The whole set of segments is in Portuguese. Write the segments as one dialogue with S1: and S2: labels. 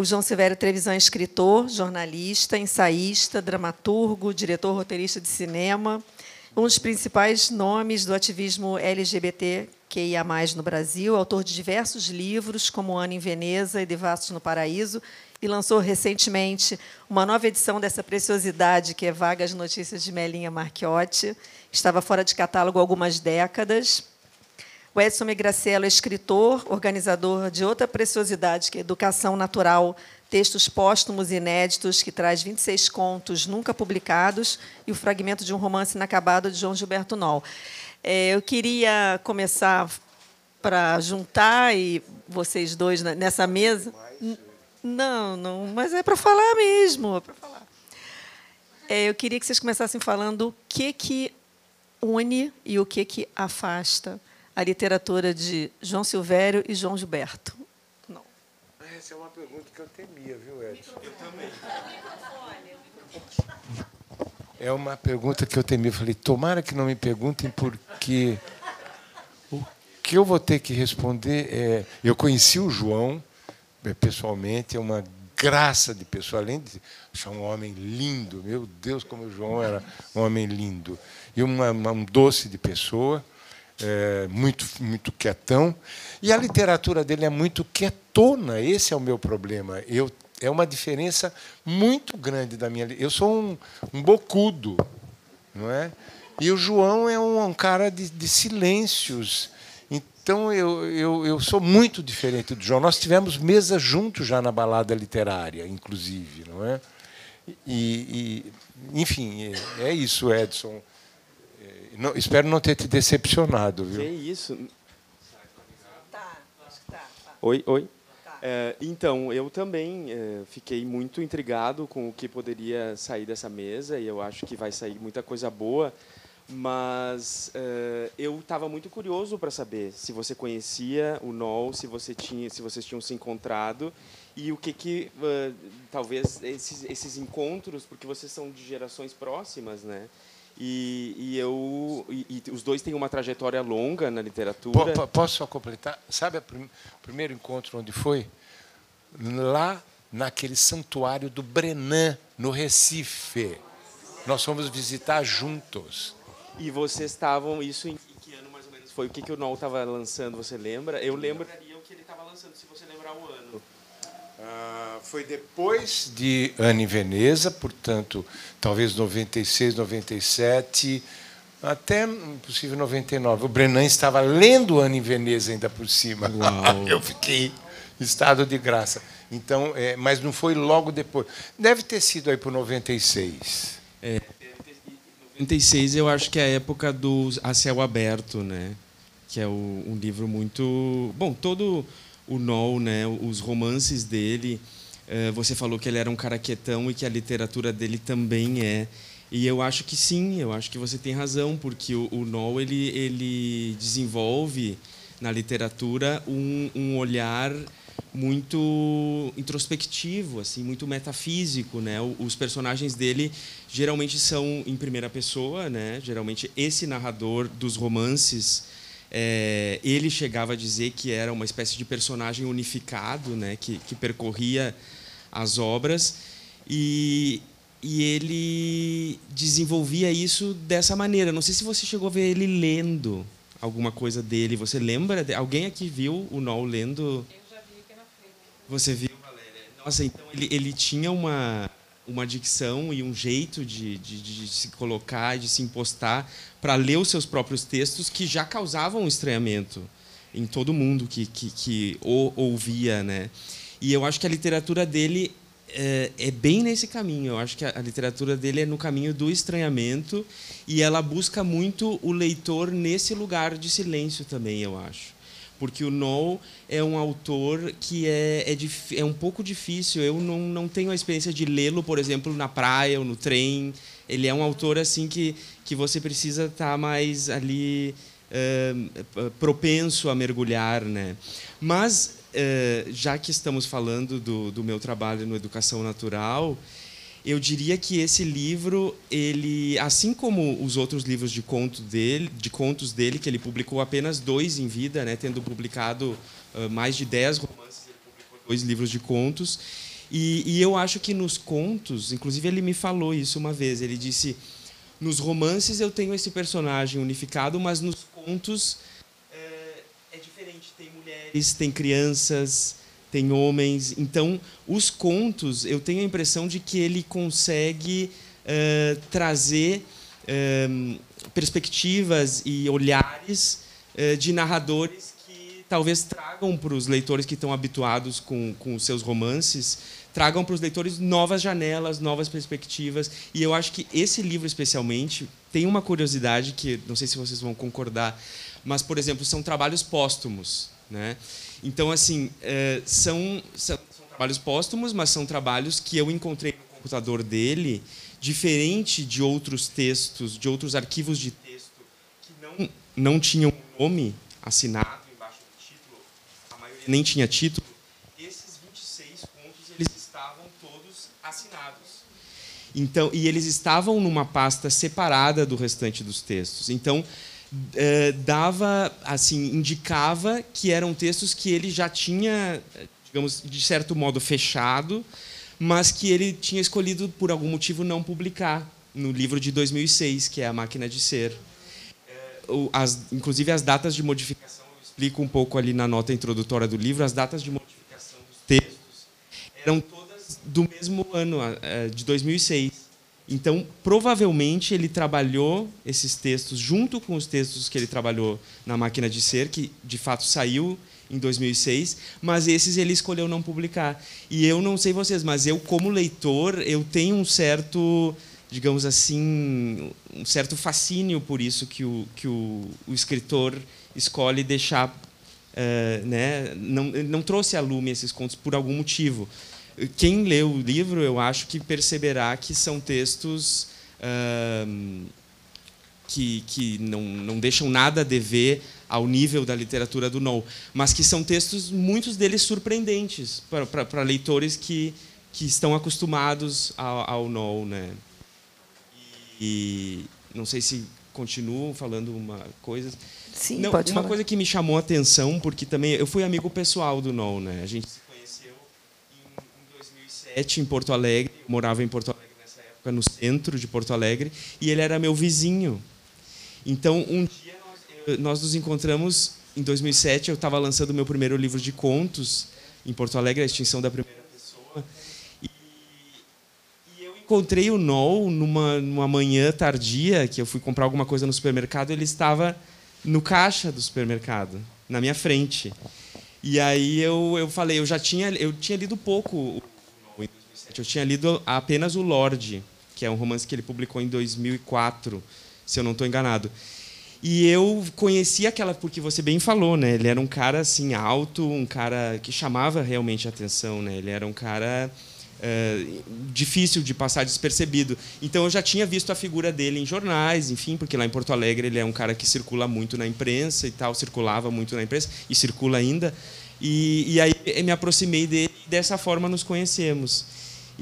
S1: O João Silvério Trevisan é escritor, jornalista, ensaísta, dramaturgo, diretor roteirista de cinema, um dos principais nomes do ativismo LGBTQIA+, no Brasil, autor de diversos livros, como Ana em Veneza e Devastos no Paraíso, e lançou recentemente uma nova edição dessa preciosidade, que é Vagas Notícias de Melinha Marchiotti. Estava fora de catálogo há algumas décadas. O Edson Megracielo é escritor, organizador de outra preciosidade, que é Educação Natural, textos póstumos e inéditos, que traz 26 contos nunca publicados e o fragmento de um romance inacabado de João Gilberto Noll. É, eu queria começar para juntar e vocês dois nessa mesa. Não, não, mas é para falar mesmo, é para falar. É, eu queria que vocês começassem falando o que que une e o que que afasta a literatura de João Silvério e João Gilberto.
S2: Não. Essa é uma pergunta que eu temia, viu, Edson? Eu também. É uma pergunta que eu temia. Eu falei, tomara que não me perguntem, porque o que eu vou ter que responder é. Eu conheci o João é, pessoalmente, é uma graça de pessoa, além de ser um homem lindo, meu Deus, como o João era um homem lindo, e uma, uma, um doce de pessoa, é, muito, muito quietão, e a literatura dele é muito quietona, esse é o meu problema. Eu, é uma diferença muito grande da minha. Eu sou um, um bocudo, não é? E o João é um, um cara de, de silêncios então eu, eu, eu sou muito diferente do João. Nós tivemos mesa juntos já na balada literária, inclusive, não é? E, e enfim, é, é isso, Edson. É, não, espero não ter te decepcionado, viu?
S3: Que isso? Tá, acho que tá. tá. Oi, oi. Tá. É, então, eu também é, fiquei muito intrigado com o que poderia sair dessa mesa e eu acho que vai sair muita coisa boa mas uh, eu estava muito curioso para saber se você conhecia o Nol, se você tinha, se vocês tinham se encontrado e o que que uh, talvez esses, esses encontros, porque vocês são de gerações próximas, né? E, e eu e, e, os dois têm uma trajetória longa na literatura.
S2: P posso só completar? Sabe o prim primeiro encontro onde foi? Lá naquele santuário do Brenan, no Recife. Nós fomos visitar juntos.
S3: E vocês estavam, isso em que ano mais ou menos foi? O que, que o Noel estava lançando, você lembra? Eu lembro o que ele estava lançando, se você lembrar o ano.
S2: Ah, foi depois de Ana em Veneza, portanto, talvez 96, 97, até possível 99. O Brenan estava lendo Ana em Veneza ainda por cima. Eu fiquei estado de graça. Então, é, mas não foi logo depois. Deve ter sido aí por 96.
S4: É, 96 eu acho que é a época do A Céu Aberto, né? Que é o, um livro muito... Bom, todo o Noll, né? os romances dele... Uh, você falou que ele era um cara quietão e que a literatura dele também é. E eu acho que sim, eu acho que você tem razão, porque o, Noll ele, ele desenvolve na literatura um, um olhar muito introspectivo, assim, muito metafísico, né? Os personagens dele geralmente são em primeira pessoa, né? Geralmente esse narrador dos romances, é, ele chegava a dizer que era uma espécie de personagem unificado, né? Que, que percorria as obras e e ele desenvolvia isso dessa maneira. Não sei se você chegou a ver ele lendo alguma coisa dele. Você lembra? Alguém aqui viu o Noel lendo? Você viu, Valéria? Nossa, então ele, ele tinha uma, uma dicção e um jeito de, de, de se colocar, de se impostar para ler os seus próprios textos que já causavam estranhamento em todo mundo que, que, que ouvia, né? E eu acho que a literatura dele é, é, bem nesse caminho. Eu acho que a, a, literatura dele é no caminho do estranhamento e ela busca muito o leitor nesse lugar de silêncio também, eu acho porque o Noel é um autor que é, é, é, um pouco difícil. Eu não, não tenho a experiência de lê-lo, por exemplo, na praia ou no trem. Ele é um autor assim que, que você precisa estar tá mais ali uh, propenso a mergulhar. Né? Mas, uh, já que estamos falando do, do meu trabalho no Educação Natural, eu diria que esse livro, ele, assim como os outros livros de, conto dele, de contos dele, que ele publicou apenas dois em vida, né, tendo publicado uh, mais de dez romances, ele publicou dois livros de contos, E, e, eu acho que nos contos, inclusive ele me falou isso uma vez, ele disse: nos romances eu tenho esse personagem unificado, mas nos contos é, é diferente. Tem mulheres, tem crianças, tem homens. Então, os contos, eu tenho a impressão de que ele consegue é, trazer é, perspectivas e olhares é, de narradores que talvez tragam para os leitores que estão habituados com, com os seus romances tragam para os leitores novas janelas, novas perspectivas. E eu acho que esse livro, especialmente, tem uma curiosidade que não sei se vocês vão concordar, mas, por exemplo, são trabalhos póstumos. Né? Então, assim, é, são, são, são, trabalhos póstumos, mas são trabalhos que eu encontrei no computador dele, diferente de outros textos, de outros arquivos de texto que não, não tinham nome assinado embaixo do título, a maioria nem tinha título Então, e eles estavam numa pasta separada do restante dos textos. Então, eh, dava, assim, indicava que eram textos que ele já tinha, digamos, de certo modo fechado, mas que ele tinha escolhido por algum motivo não publicar no livro de 2006, que é A Máquina de Ser. Eh, as, inclusive as datas de modificação, eu explico um pouco ali na nota introdutória do livro, as datas de modificação dos textos eram todas do mesmo ano, de 2006. Então, provavelmente, ele trabalhou esses textos junto com os textos que ele trabalhou na Máquina de Ser, que de fato saiu em 2006, mas esses ele escolheu não publicar. E eu não sei vocês, mas eu, como leitor, eu tenho um certo, digamos assim, um certo fascínio por isso que o, que o, o escritor escolhe deixar. Uh, né? não, não trouxe a lume esses contos por algum motivo quem lê o livro, eu acho que perceberá que são textos uh, que, que não, não deixam nada a dever ao nível da literatura do No, mas que são textos, muitos deles surpreendentes para leitores que, que estão acostumados ao, ao No. Né? E não sei se continuo falando uma coisa.
S1: Sim,
S4: não,
S1: pode
S4: uma
S1: falar.
S4: coisa que me chamou a atenção, porque também eu fui amigo pessoal do No, né? A gente 2007 em Porto Alegre, eu morava em Porto Alegre nessa época, no centro de Porto Alegre, e ele era meu vizinho. Então, um dia nós, nós nos encontramos em 2007, eu estava lançando meu primeiro livro de contos em Porto Alegre, A Extinção da Primeira Pessoa. E, e eu encontrei o Noel numa, numa manhã tardia, que eu fui comprar alguma coisa no supermercado, ele estava no caixa do supermercado, na minha frente. E aí eu, eu falei, eu já tinha, eu tinha lido pouco eu tinha lido apenas o Lorde, que é um romance que ele publicou em 2004, se eu não estou enganado. E eu conheci aquela, porque você bem falou, né? Ele era um cara assim alto, um cara que chamava realmente a atenção, né? Ele era um cara é, difícil de passar despercebido. Então eu já tinha visto a figura dele em jornais, enfim, porque lá em Porto Alegre ele é um cara que circula muito na imprensa e tal, circulava muito na imprensa e circula ainda. E, e aí me aproximei dele e dessa forma nos conhecemos.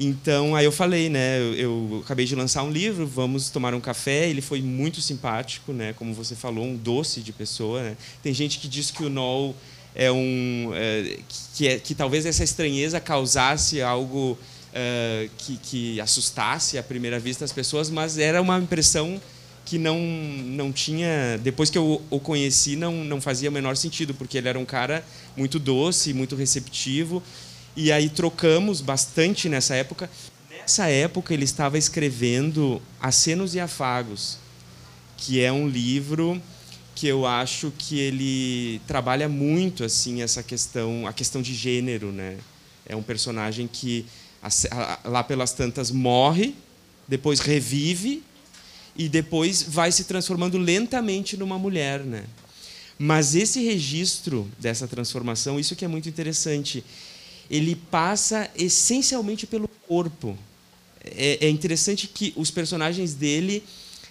S4: Então, aí eu falei, né? Eu, eu, acabei de lançar um livro, vamos tomar um café. Ele foi muito simpático, né? Como você falou, um doce de pessoa. Né? Tem gente que diz que o Noel é um é, que, é, que talvez essa estranheza causasse algo é, que, que assustasse à primeira vista as pessoas, mas era uma impressão que não não tinha depois que eu o conheci não não fazia o menor sentido porque ele era um cara muito doce muito receptivo e aí trocamos bastante nessa época. Nessa época ele estava escrevendo Acenos e Afagos, que é um livro que eu acho que ele trabalha muito assim essa questão, a questão de gênero, né? É um personagem que lá pelas tantas morre, depois revive e depois vai se transformando lentamente numa mulher, né? Mas esse registro dessa transformação, isso que é muito interessante, ele passa essencialmente pelo corpo. É, é, interessante que os personagens dele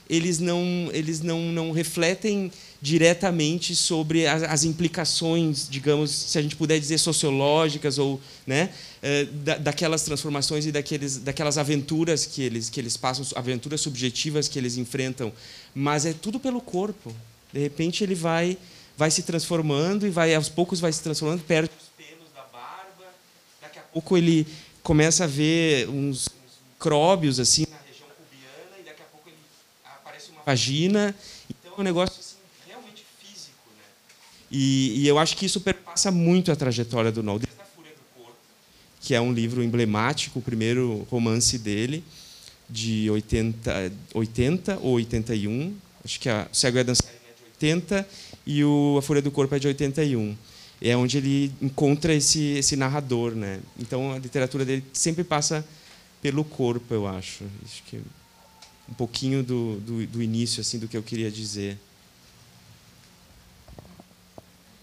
S4: eles não eles não, não refletem diretamente sobre as, as implicações, digamos, se a gente puder dizer sociológicas ou, né, é, da, daquelas transformações e daqueles daquelas aventuras que eles que eles passam, aventuras subjetivas que eles enfrentam, mas é tudo pelo corpo. De repente ele vai vai se transformando e vai aos poucos vai se transformando, perde pouco ele
S5: começa a ver uns cróbios assim na região pubiana e daqui a pouco ele aparece uma vagina. Então é um negócio assim, realmente físico, né? E, e, eu acho que isso perpassa muito a trajetória do Noll, desde a Fúria do Corpo, que é um livro emblemático, o primeiro romance dele de 80, 80 ou 81, acho que a Cego é Dançarina é de 80 e o A Fúria do Corpo é de 81 é onde ele encontra esse, esse narrador, né? Então a literatura dele sempre passa pelo corpo, eu acho. Acho que um pouquinho do, do, do início assim do que eu queria dizer.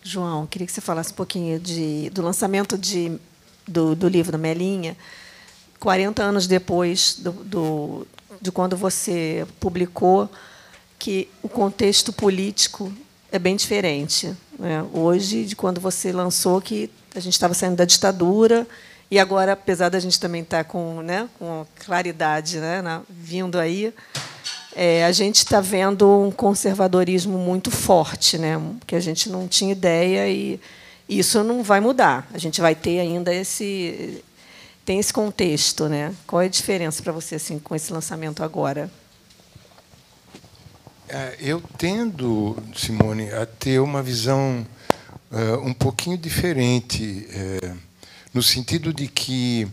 S1: João, queria que você falasse um pouquinho de, do lançamento de, do, do livro da Melinha, 40 anos depois do, do, de quando você publicou, que o contexto político é bem diferente. Né? Hoje, de quando você lançou, que a gente estava saindo da ditadura, e agora, apesar da gente também estar tá com, né, com claridade né, na, vindo aí, é, a gente está vendo um conservadorismo muito forte, né, que a gente não tinha ideia e isso não vai mudar. A gente vai ter ainda esse tem esse contexto, né? Qual é a diferença para você assim com esse lançamento agora?
S2: É, eu tendo, Simone, a ter uma visão uh, um pouquinho diferente, uh, no sentido de que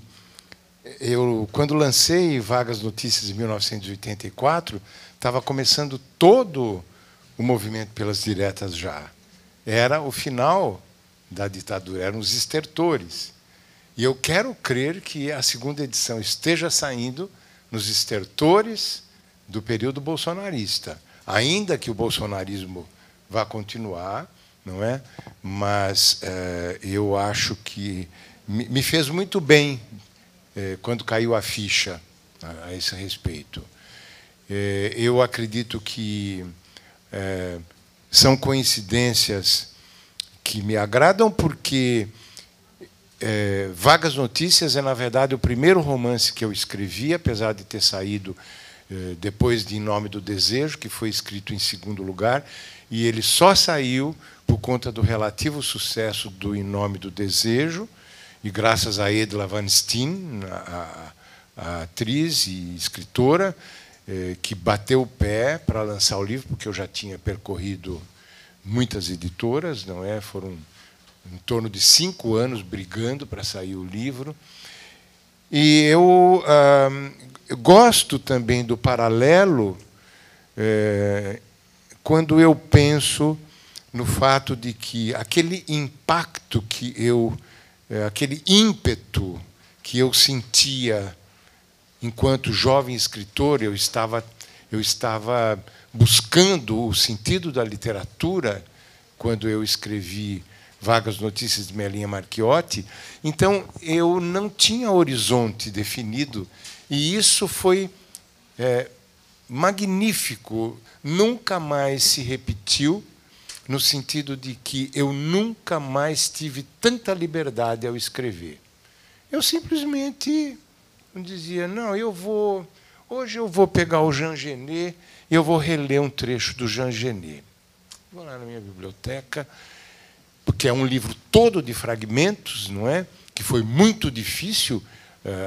S2: eu, quando lancei Vagas Notícias em 1984, estava começando todo o movimento pelas diretas já. Era o final da ditadura, eram os estertores. E eu quero crer que a segunda edição esteja saindo nos estertores do período bolsonarista ainda que o bolsonarismo vá continuar, não é? Mas é, eu acho que me fez muito bem é, quando caiu a ficha a, a esse respeito. É, eu acredito que são coincidências que me agradam porque Vagas Notícias é na verdade o primeiro romance que eu escrevi, apesar de ter saído depois de Em Nome do Desejo, que foi escrito em segundo lugar, e ele só saiu por conta do relativo sucesso do Em Nome do Desejo, e graças a Edla Van Steen, a, a atriz e escritora, eh, que bateu o pé para lançar o livro, porque eu já tinha percorrido muitas editoras, não é? Foram em torno de cinco anos brigando para sair o livro. E eu ah, gosto também do paralelo é, quando eu penso no fato de que aquele impacto que eu, é, aquele ímpeto que eu sentia enquanto jovem escritor, eu estava, eu estava buscando o sentido da literatura quando eu escrevi Vagas Notícias de Melinha Marchiotti. Então, eu não tinha horizonte definido e isso foi é, magnífico, nunca mais se repetiu, no sentido de que eu nunca mais tive tanta liberdade ao escrever. Eu simplesmente dizia: não, eu vou. Hoje eu vou pegar o Jean Genet e eu vou reler um trecho do Jean Genet. Vou lá na minha biblioteca, porque é um livro todo de fragmentos, não é? Que foi muito difícil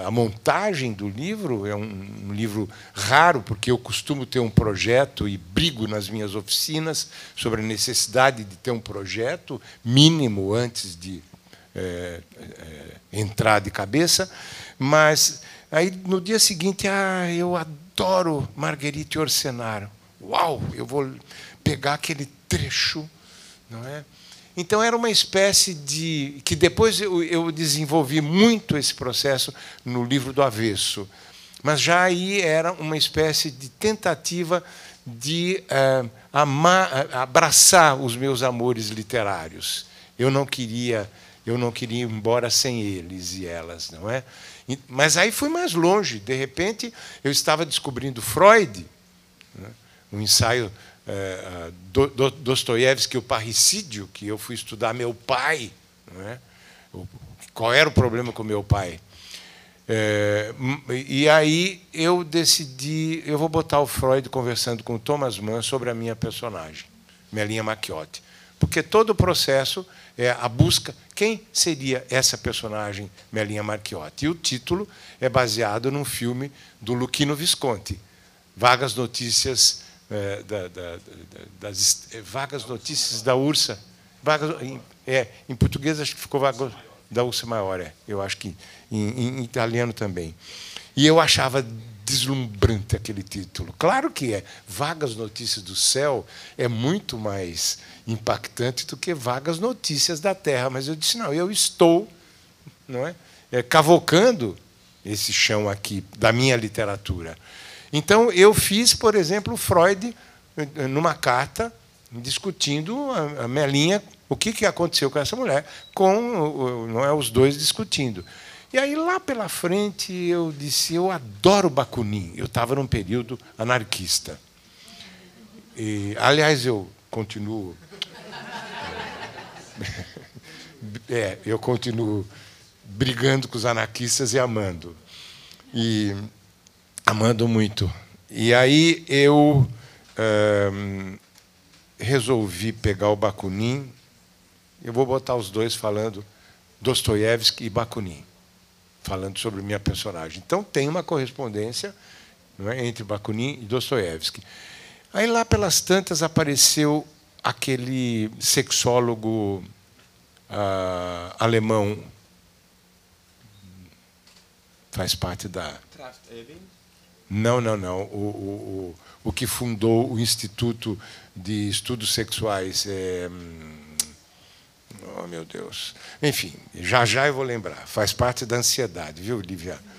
S2: a montagem do livro é um, livro raro, porque eu costumo ter um projeto e brigo nas minhas oficinas sobre a necessidade de ter um projeto mínimo antes de é, é, entrar de cabeça. Mas aí no dia seguinte, ah, eu adoro Marguerite Orsenaro. Uau, eu vou pegar aquele trecho, não é? Então era uma espécie de que depois eu, eu desenvolvi muito esse processo no livro do avesso, mas já aí era uma espécie de tentativa de uh, amar, abraçar os meus amores literários. Eu não queria, eu não queria ir embora sem eles e elas, não é? Mas aí fui mais longe. De repente, eu estava descobrindo Freud, né? um ensaio é, do, do, Dostoiévski, o parricídio, que eu fui estudar meu pai. É? Qual era o problema com meu pai? É, e aí eu decidi, eu vou botar o Freud conversando com o Thomas Mann sobre a minha personagem, Melinha Macchiotti. porque todo o processo é a busca quem seria essa personagem Melinha Marchiotti. E o título é baseado num filme do Luquino Visconti, Vagas Notícias é, da, da, das é, Vagas Notícias da Ursa. Vagas, em, é, em português acho que ficou Vagas da Ursa Maior, é. eu acho que em, em italiano também. E eu achava deslumbrante aquele título. Claro que é. Vagas Notícias do Céu é muito mais impactante do que Vagas Notícias da Terra. Mas eu disse, não, eu estou não é, é cavocando esse chão aqui da minha literatura. Então, eu fiz, por exemplo, Freud numa carta discutindo a Melinha, o que, que aconteceu com essa mulher, com não é, os dois discutindo. E aí, lá pela frente, eu disse: eu adoro Bakunin. Eu estava num período anarquista. E, aliás, eu continuo. É, eu continuo brigando com os anarquistas e amando. E amando muito. E aí eu resolvi pegar o Bakunin. Eu vou botar os dois falando Dostoiévski e Bakunin falando sobre minha personagem. Então tem uma correspondência é, entre Bakunin e Dostoiévski. Aí lá pelas tantas apareceu aquele sexólogo uh, alemão faz parte da não não não o, o, o, que fundou o Instituto de Estudos Sexuais é, Oh, meu Deus. Enfim, já já eu vou lembrar. Faz parte da ansiedade, viu, Lívia?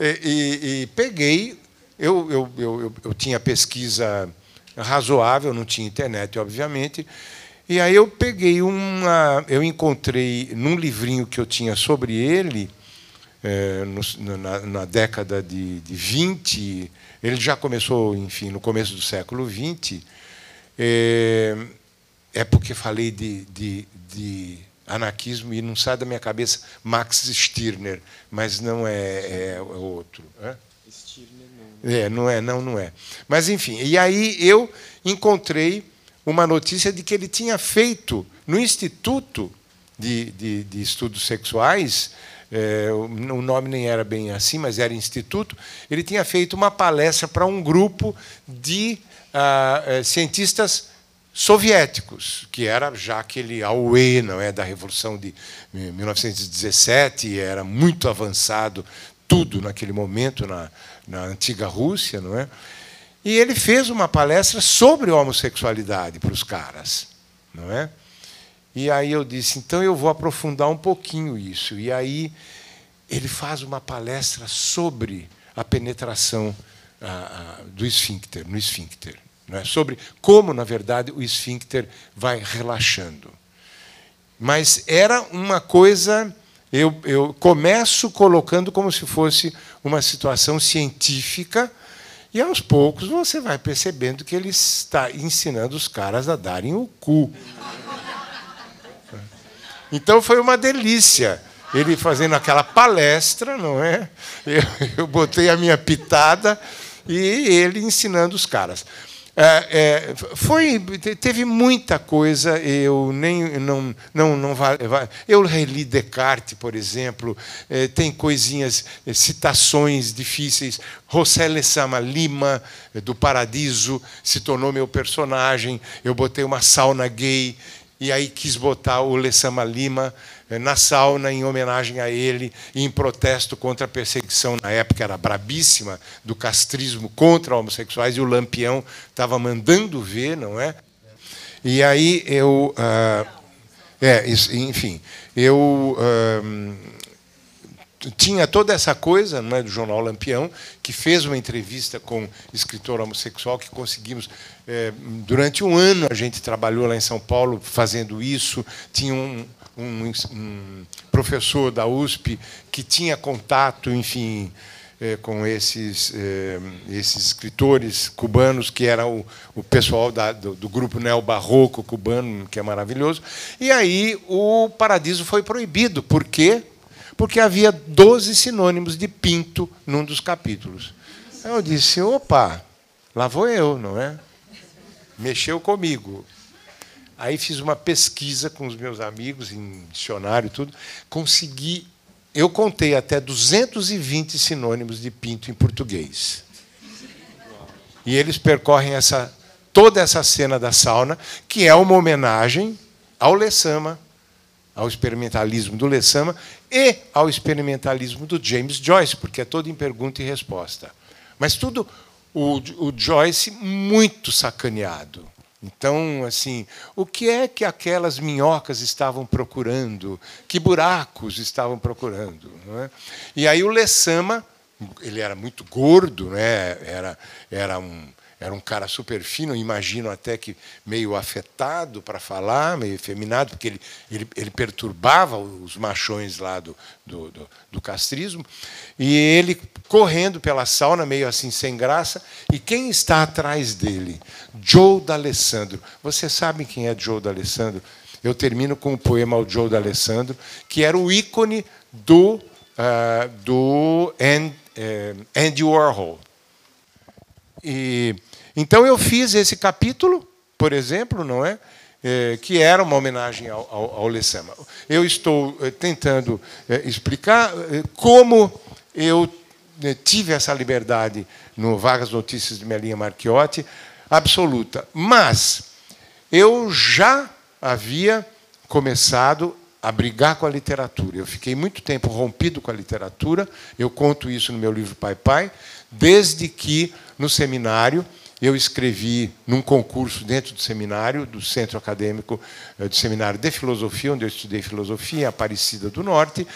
S2: E, e, e peguei. Eu, eu, eu, eu tinha pesquisa razoável, não tinha internet, obviamente. E aí eu peguei uma. Eu encontrei num livrinho que eu tinha sobre ele, é, no, na, na, década de, de 20, ele já começou, enfim, no começo do século XX. É, é porque falei de, de, de anarquismo e não sai da minha cabeça Max Stirner, mas não é, é, é outro. É? Stirner não. É, não é, não, não é. Mas enfim, e aí eu encontrei uma notícia de que ele tinha feito no Instituto de, de Estudos Sexuais, é, o nome nem era bem assim, mas era Instituto, ele tinha feito uma palestra para um grupo de ah, eh, cientistas soviéticos, que era já aquele auê não é, da Revolução de 1917, era muito avançado tudo naquele momento na, na antiga Rússia, não é? E ele fez uma palestra sobre homossexualidade para os caras, não é? E aí eu disse, então eu vou aprofundar um pouquinho isso. E aí ele faz uma palestra sobre a penetração ah, do esfíncter, no esfíncter é? sobre como, na verdade, o esfíncter vai relaxando. Mas era uma coisa. Eu, eu começo colocando como se fosse uma situação científica, e aos poucos você vai percebendo que ele está ensinando os caras a darem o cu. Então foi uma delícia ele fazendo aquela palestra, não é? Eu, eu botei a minha pitada e ele ensinando os caras. É, é, foi teve muita coisa eu nem não não não eu reli Descartes por exemplo é, tem coisinhas é, citações difíceis José Lezama Lima do Paradiso se tornou meu personagem eu botei uma sauna gay e aí quis botar o Lessama Lima eh, na sauna em homenagem a ele em protesto contra a perseguição na época era brabíssima do castrismo contra homossexuais e o Lampião estava mandando ver, não é? E aí eu, ah, é, enfim, eu ah, tinha toda essa coisa não é, do jornal Lampião, que fez uma entrevista com um escritor homossexual, que conseguimos. É, durante um ano a gente trabalhou lá em São Paulo fazendo isso. Tinha um, um, um professor da USP que tinha contato, enfim, é, com esses, é, esses escritores cubanos, que era o, o pessoal da, do, do grupo neo-barroco cubano, que é maravilhoso. E aí o Paradiso foi proibido. Por quê? Porque havia 12 sinônimos de pinto num dos capítulos. Eu disse: opa, lá vou eu, não é? Mexeu comigo. Aí fiz uma pesquisa com os meus amigos, em dicionário e tudo, consegui. Eu contei até 220 sinônimos de pinto em português. E eles percorrem essa, toda essa cena da sauna, que é uma homenagem ao Lessama, ao experimentalismo do Lessama e ao experimentalismo do James Joyce, porque é todo em pergunta e resposta. Mas tudo o, o Joyce muito sacaneado. Então, assim, o que é que aquelas minhocas estavam procurando? Que buracos estavam procurando? É? E aí o Lessama, ele era muito gordo, né? era, era um era um cara super fino, imagino até que meio afetado para falar, meio efeminado, porque ele, ele, ele perturbava os machões lá do, do, do, do, castrismo. E ele correndo pela sauna, meio assim sem graça. E quem está atrás dele? Joe D'Alessandro. Vocês sabem quem é Joe D'Alessandro? Eu termino com o poema ao Joe D'Alessandro, que era o ícone do, uh, do uh, Andy Warhol. E então eu fiz esse capítulo, por exemplo, não é? é que era uma homenagem ao, ao, ao Lessama. Eu estou é, tentando é, explicar é, como eu é, tive essa liberdade no Vagas Notícias de Melinha Marchiotti, absoluta. Mas eu já havia começado a brigar com a literatura. Eu fiquei muito tempo rompido com a literatura, eu conto isso no meu livro Pai Pai, desde que no seminário eu escrevi num concurso dentro do seminário, do Centro Acadêmico eh, do Seminário de Filosofia, onde eu estudei filosofia, Aparecida do Norte.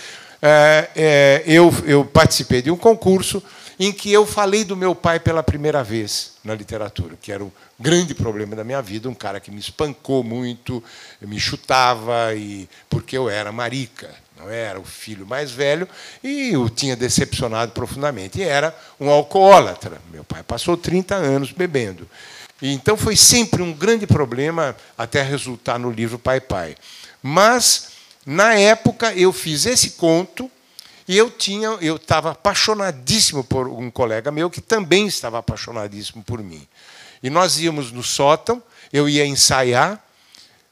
S2: Eh, eh, eu, eu participei de um concurso em que eu falei do meu pai pela primeira vez na literatura, que era o grande problema da minha vida, um cara que me espancou muito, me chutava, e porque eu era marica não era o filho mais velho, e o tinha decepcionado profundamente. E era um alcoólatra. Meu pai passou 30 anos bebendo. E, então foi sempre um grande problema até resultar no livro Pai Pai. Mas, na época, eu fiz esse conto e eu tinha, eu estava apaixonadíssimo por um colega meu que também estava apaixonadíssimo por mim. E nós íamos no sótão, eu ia ensaiar,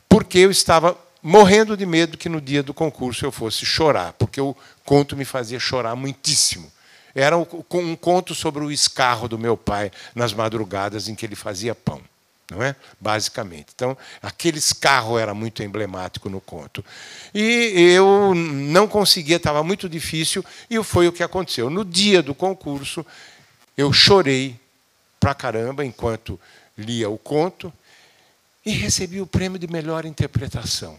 S2: porque eu estava morrendo de medo que no dia do concurso eu fosse chorar, porque o conto me fazia chorar muitíssimo. Era um conto sobre o escarro do meu pai nas madrugadas em que ele fazia pão, não é? Basicamente. Então, aquele escarro era muito emblemático no conto. E eu não conseguia, estava muito difícil, e foi o que aconteceu. No dia do concurso, eu chorei pra caramba enquanto lia o conto e recebi o prêmio de melhor interpretação.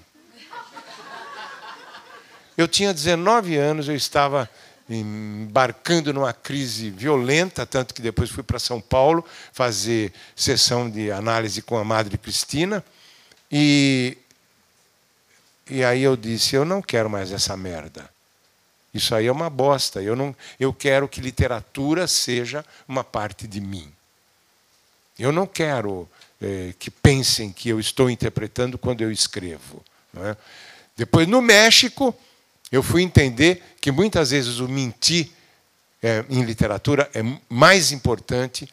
S2: Eu tinha 19 anos, eu estava embarcando numa crise violenta, tanto que depois fui para São Paulo fazer sessão de análise com a Madre Cristina. E, e aí eu disse: eu não quero mais essa merda. Isso aí é uma bosta. Eu, não, eu quero que literatura seja uma parte de mim. Eu não quero é, que pensem que eu estou interpretando quando eu escrevo. É? Depois, no México, eu fui entender que muitas vezes o mentir é, em literatura é mais importante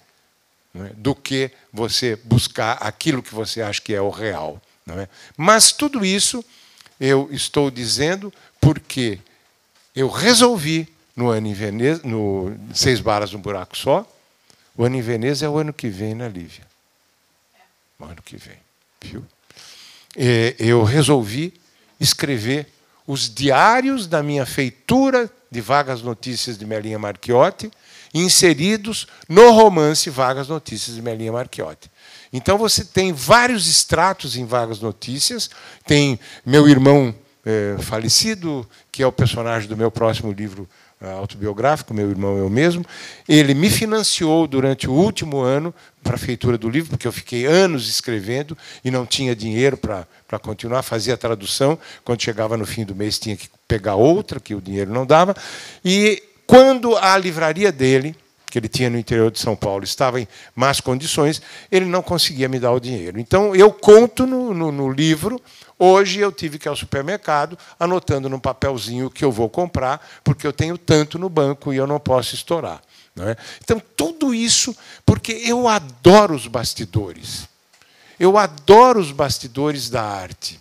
S2: é, do que você buscar aquilo que você acha que é o real. É? Mas tudo isso eu estou dizendo porque eu resolvi no ano em Veneza, no Seis Balas no Buraco Só, o ano em Veneza é o ano que vem na Lívia. O ano que vem. Viu? Eu resolvi escrever os diários da minha feitura de Vagas Notícias de Melinha Marchiotti, inseridos no romance Vagas Notícias de Melinha Marchiotti. Então você tem vários extratos em Vagas Notícias, tem meu irmão é, falecido, que é o personagem do meu próximo livro autobiográfico, meu irmão eu mesmo. Ele me financiou durante o último ano para a feitura do livro, porque eu fiquei anos escrevendo e não tinha dinheiro para continuar, fazia tradução. Quando chegava no fim do mês, tinha que pegar outra, que o dinheiro não dava. E quando a livraria dele, que ele tinha no interior de São Paulo, estava em más condições, ele não conseguia me dar o dinheiro. Então, eu conto no, no, no livro. Hoje eu tive que ir ao supermercado, anotando num papelzinho o que eu vou comprar, porque eu tenho tanto no banco e eu não posso estourar. Não é? Então, tudo isso, porque eu adoro os bastidores. Eu adoro os bastidores da arte.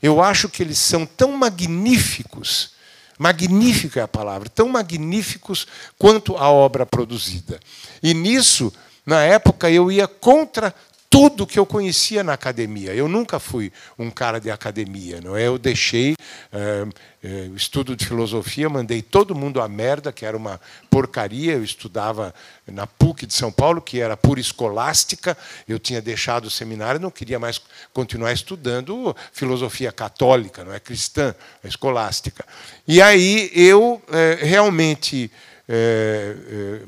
S2: Eu acho que eles são tão magníficos, magnífica é a palavra, tão magníficos quanto a obra produzida. E nisso, na época, eu ia contra tudo que eu conhecia na academia. Eu nunca fui um cara de academia, não é? Eu deixei é, é, estudo de filosofia, mandei todo mundo a merda, que era uma porcaria. Eu estudava na PUC de São Paulo, que era pura escolástica. Eu tinha deixado o seminário, não queria mais continuar estudando filosofia católica, não é cristã, é escolástica. E aí eu é, realmente é, é,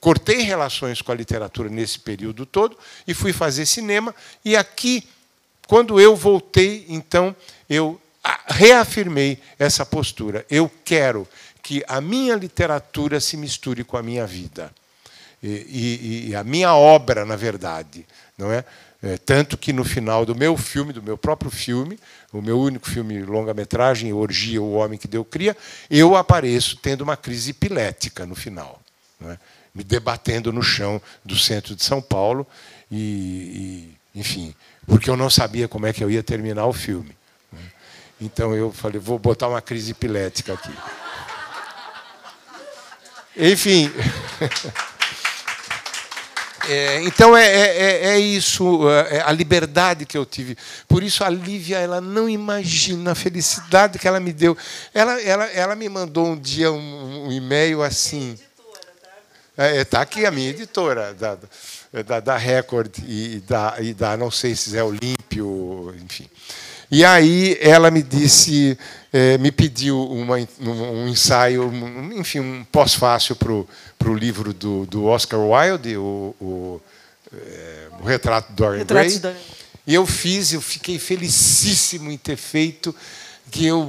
S2: cortei relações com a literatura nesse período todo e fui fazer cinema. E aqui, quando eu voltei, então, eu reafirmei essa postura. Eu quero que a minha literatura se misture com a minha vida. E, e, e a minha obra, na verdade. Não é? É, tanto que no final do meu filme, do meu próprio filme, o meu único filme longa-metragem, Orgia, o Homem que Deu Cria, eu apareço tendo uma crise epilética no final, é? me debatendo no chão do centro de São Paulo, e, e, enfim, porque eu não sabia como é que eu ia terminar o filme. É? Então eu falei, vou botar uma crise epilética aqui. Enfim. É, então é, é, é, é isso, é, é a liberdade que eu tive. Por isso a Lívia, ela não imagina a felicidade que ela me deu. Ela, ela, ela me mandou um dia um, um e-mail assim. Está tá aqui a minha editora da, da, da Record e da, e da não sei se é Olímpio, enfim. E aí ela me disse, me pediu uma, um ensaio, enfim, um pós-fácil para o livro do, do, Oscar Wilde, o, o, é, o Retrato de Dorian Gray. E eu fiz, eu fiquei felicíssimo em ter feito que eu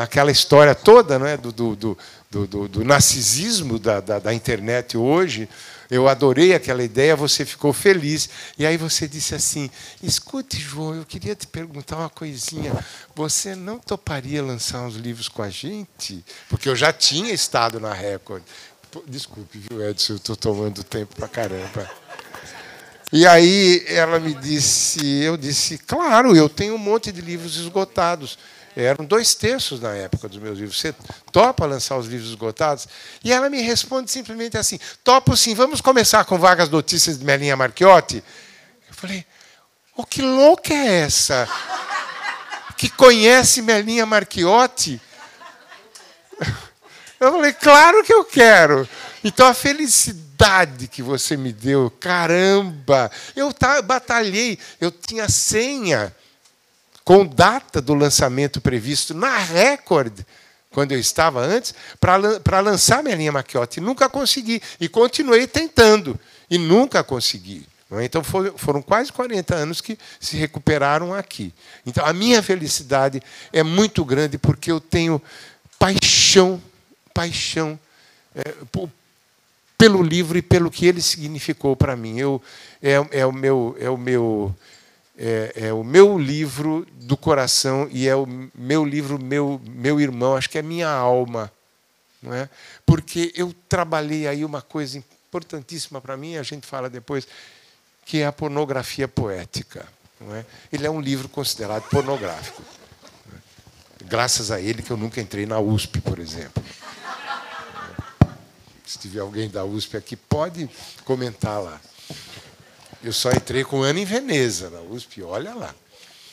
S2: aquela história toda, não é, do, do, do, do, do narcisismo da, da, da internet hoje eu adorei aquela ideia, você ficou feliz. E aí você disse assim: escute, João, eu queria te perguntar uma coisinha. Você não toparia lançar uns livros com a gente? Porque eu já tinha estado na Record. Desculpe, viu, Edson, eu estou tomando tempo para caramba. E aí ela me disse, eu disse, claro, eu tenho um monte de livros esgotados. Eram dois terços na época dos meus livros. Você topa lançar os livros esgotados? E ela me responde simplesmente assim: topo sim, vamos começar com Vagas Notícias de Melinha Marchiotti? Eu falei: o que louca é essa? Que conhece Melinha Marchiotti? Eu falei: claro que eu quero. Então a felicidade que você me deu, caramba! Eu batalhei, eu tinha senha com data do lançamento previsto na Record, quando eu estava antes, para lançar minha linha Maquiote. Nunca consegui. E continuei tentando. E nunca consegui. É? Então foram quase 40 anos que se recuperaram aqui. Então a minha felicidade é muito grande porque eu tenho paixão, paixão é, pelo livro e pelo que ele significou para mim. Eu, é, é, o meu, é o meu é, é, o meu livro do coração e é o meu livro, meu, meu irmão, acho que é minha alma. Não é? Porque eu trabalhei aí uma coisa importantíssima para mim, a gente fala depois, que é a pornografia poética. Não é? Ele é um livro considerado pornográfico. Graças a ele que eu nunca entrei na USP, por exemplo. Se tiver alguém da USP aqui, pode comentar lá. Eu só entrei com ano em Veneza, na USP, olha lá.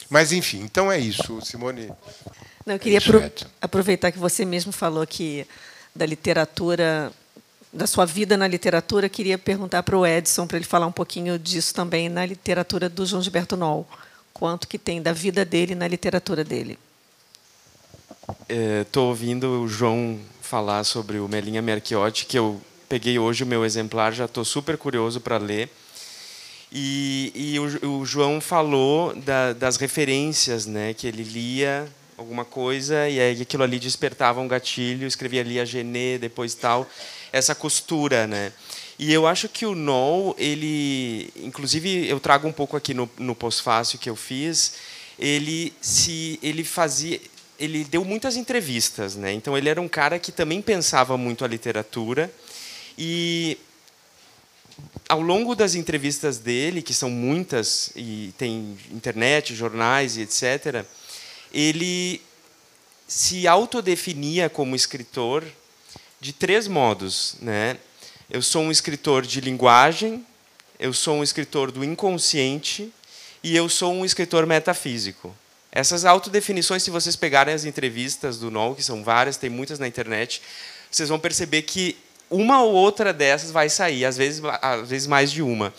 S2: Mas, enfim, então é isso, Simone.
S1: Não, eu queria é aproveitar que você mesmo falou que da literatura, da sua vida na literatura, queria perguntar para o Edson, para ele falar um pouquinho disso também na literatura do João Gilberto Noll. Quanto que tem da vida dele na literatura dele?
S4: Estou é, ouvindo o João falar sobre o Melinha Merchiotti, que eu peguei hoje o meu exemplar, já estou super curioso para ler. E, e o, o, João falou da, das referências, né, que ele lia alguma coisa e aí aquilo ali despertava um gatilho, escrevia ali a Genê, depois tal, essa costura, né? E eu acho que o Noll, ele, inclusive eu trago um pouco aqui no, no pós-fácil que eu fiz, ele se ele fazia ele deu muitas entrevistas, né? Então ele era um cara que também pensava muito a literatura e ao longo das entrevistas dele, que são muitas e tem internet, jornais e etc, ele se autodefinia como escritor de três modos, né? Eu sou um escritor de linguagem, eu sou um escritor do inconsciente e eu sou um escritor metafísico. Essas autodefinições, se vocês pegarem as entrevistas do Noll, que são várias, tem muitas na internet, vocês vão perceber que uma ou outra dessas vai sair, às vezes, às vezes mais de uma.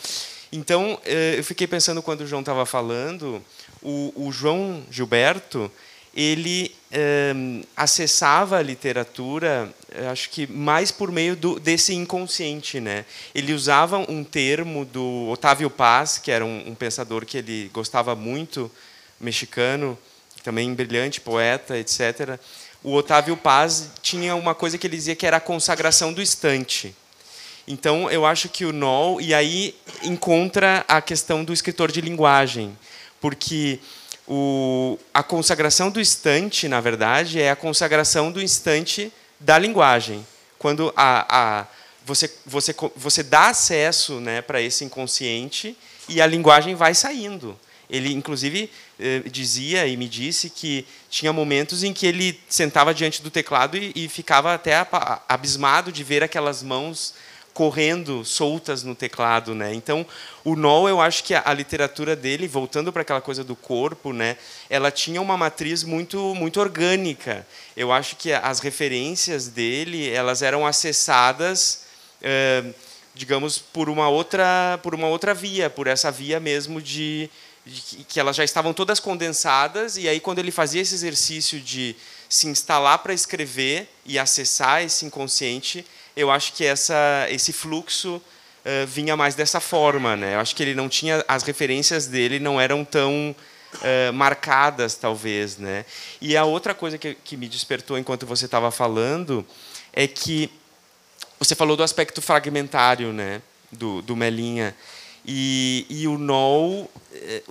S4: Então, eh, eu fiquei pensando quando o João estava falando, o, o João Gilberto, ele um, acessava a literatura, acho que mais por meio do, desse inconsciente, né? Ele usava um termo do Otávio Paz, que era um, um pensador que ele gostava muito, mexicano, também brilhante poeta, etc. O Otávio Paz tinha uma coisa que ele dizia que era a consagração do estante. Então, eu acho que o Noll e aí encontra a questão do escritor de linguagem, porque o, a consagração do instante, na verdade, é a consagração do instante da linguagem. Quando a, a, você, você, você dá acesso né, para esse inconsciente e a linguagem vai saindo. Ele, inclusive, eh, dizia e me disse que tinha momentos em que ele sentava diante do teclado e, ficava até abismado de ver aquelas mãos correndo soltas no teclado, né? Então, o Noll, eu acho que a, a literatura dele, voltando para aquela coisa do corpo, né? Ela tinha uma matriz muito muito orgânica. Eu acho que as referências dele, elas eram acessadas, eh, digamos, por uma outra por uma outra via, por essa via mesmo de, de que elas já estavam todas condensadas e aí quando ele fazia esse exercício de se instalar para escrever e acessar esse inconsciente, eu acho que essa, esse fluxo uh, vinha mais dessa forma. Né? Eu acho que ele não tinha as referências dele não eram tão uh, marcadas, talvez. Né? E a outra coisa que, que me despertou enquanto você estava falando é que você falou do aspecto fragmentário né? do, do Melinha. E, e o Noll eh,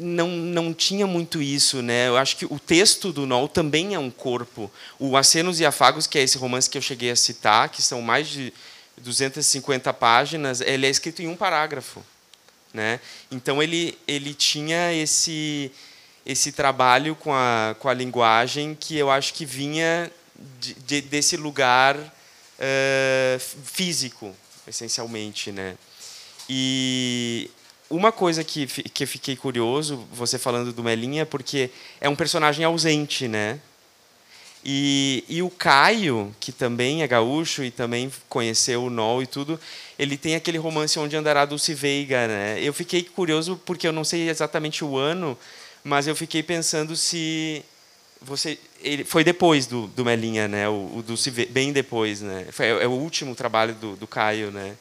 S4: não, não tinha muito isso. Né? Eu acho que o texto do Noll também é um corpo. O Acenos e Afagos, que é esse romance que eu cheguei a citar, que são mais de 250 páginas, ele é escrito em um parágrafo. Né? Então, ele, ele tinha esse, esse trabalho com a, com a linguagem que eu acho que vinha de, de, desse lugar uh, físico, essencialmente. Né? E uma coisa que, que fiquei curioso, você falando do Melinha, porque é um personagem ausente, né? E, e o Caio, que também é gaúcho e também conheceu o Nol e tudo, ele tem aquele romance Onde Andará Dulce Veiga, né? Eu fiquei curioso porque eu não sei exatamente o ano, mas eu fiquei pensando se você ele foi depois do, do Melinha, né? O, o Dulce bem depois, né? Foi, é o último trabalho do, do Caio, né?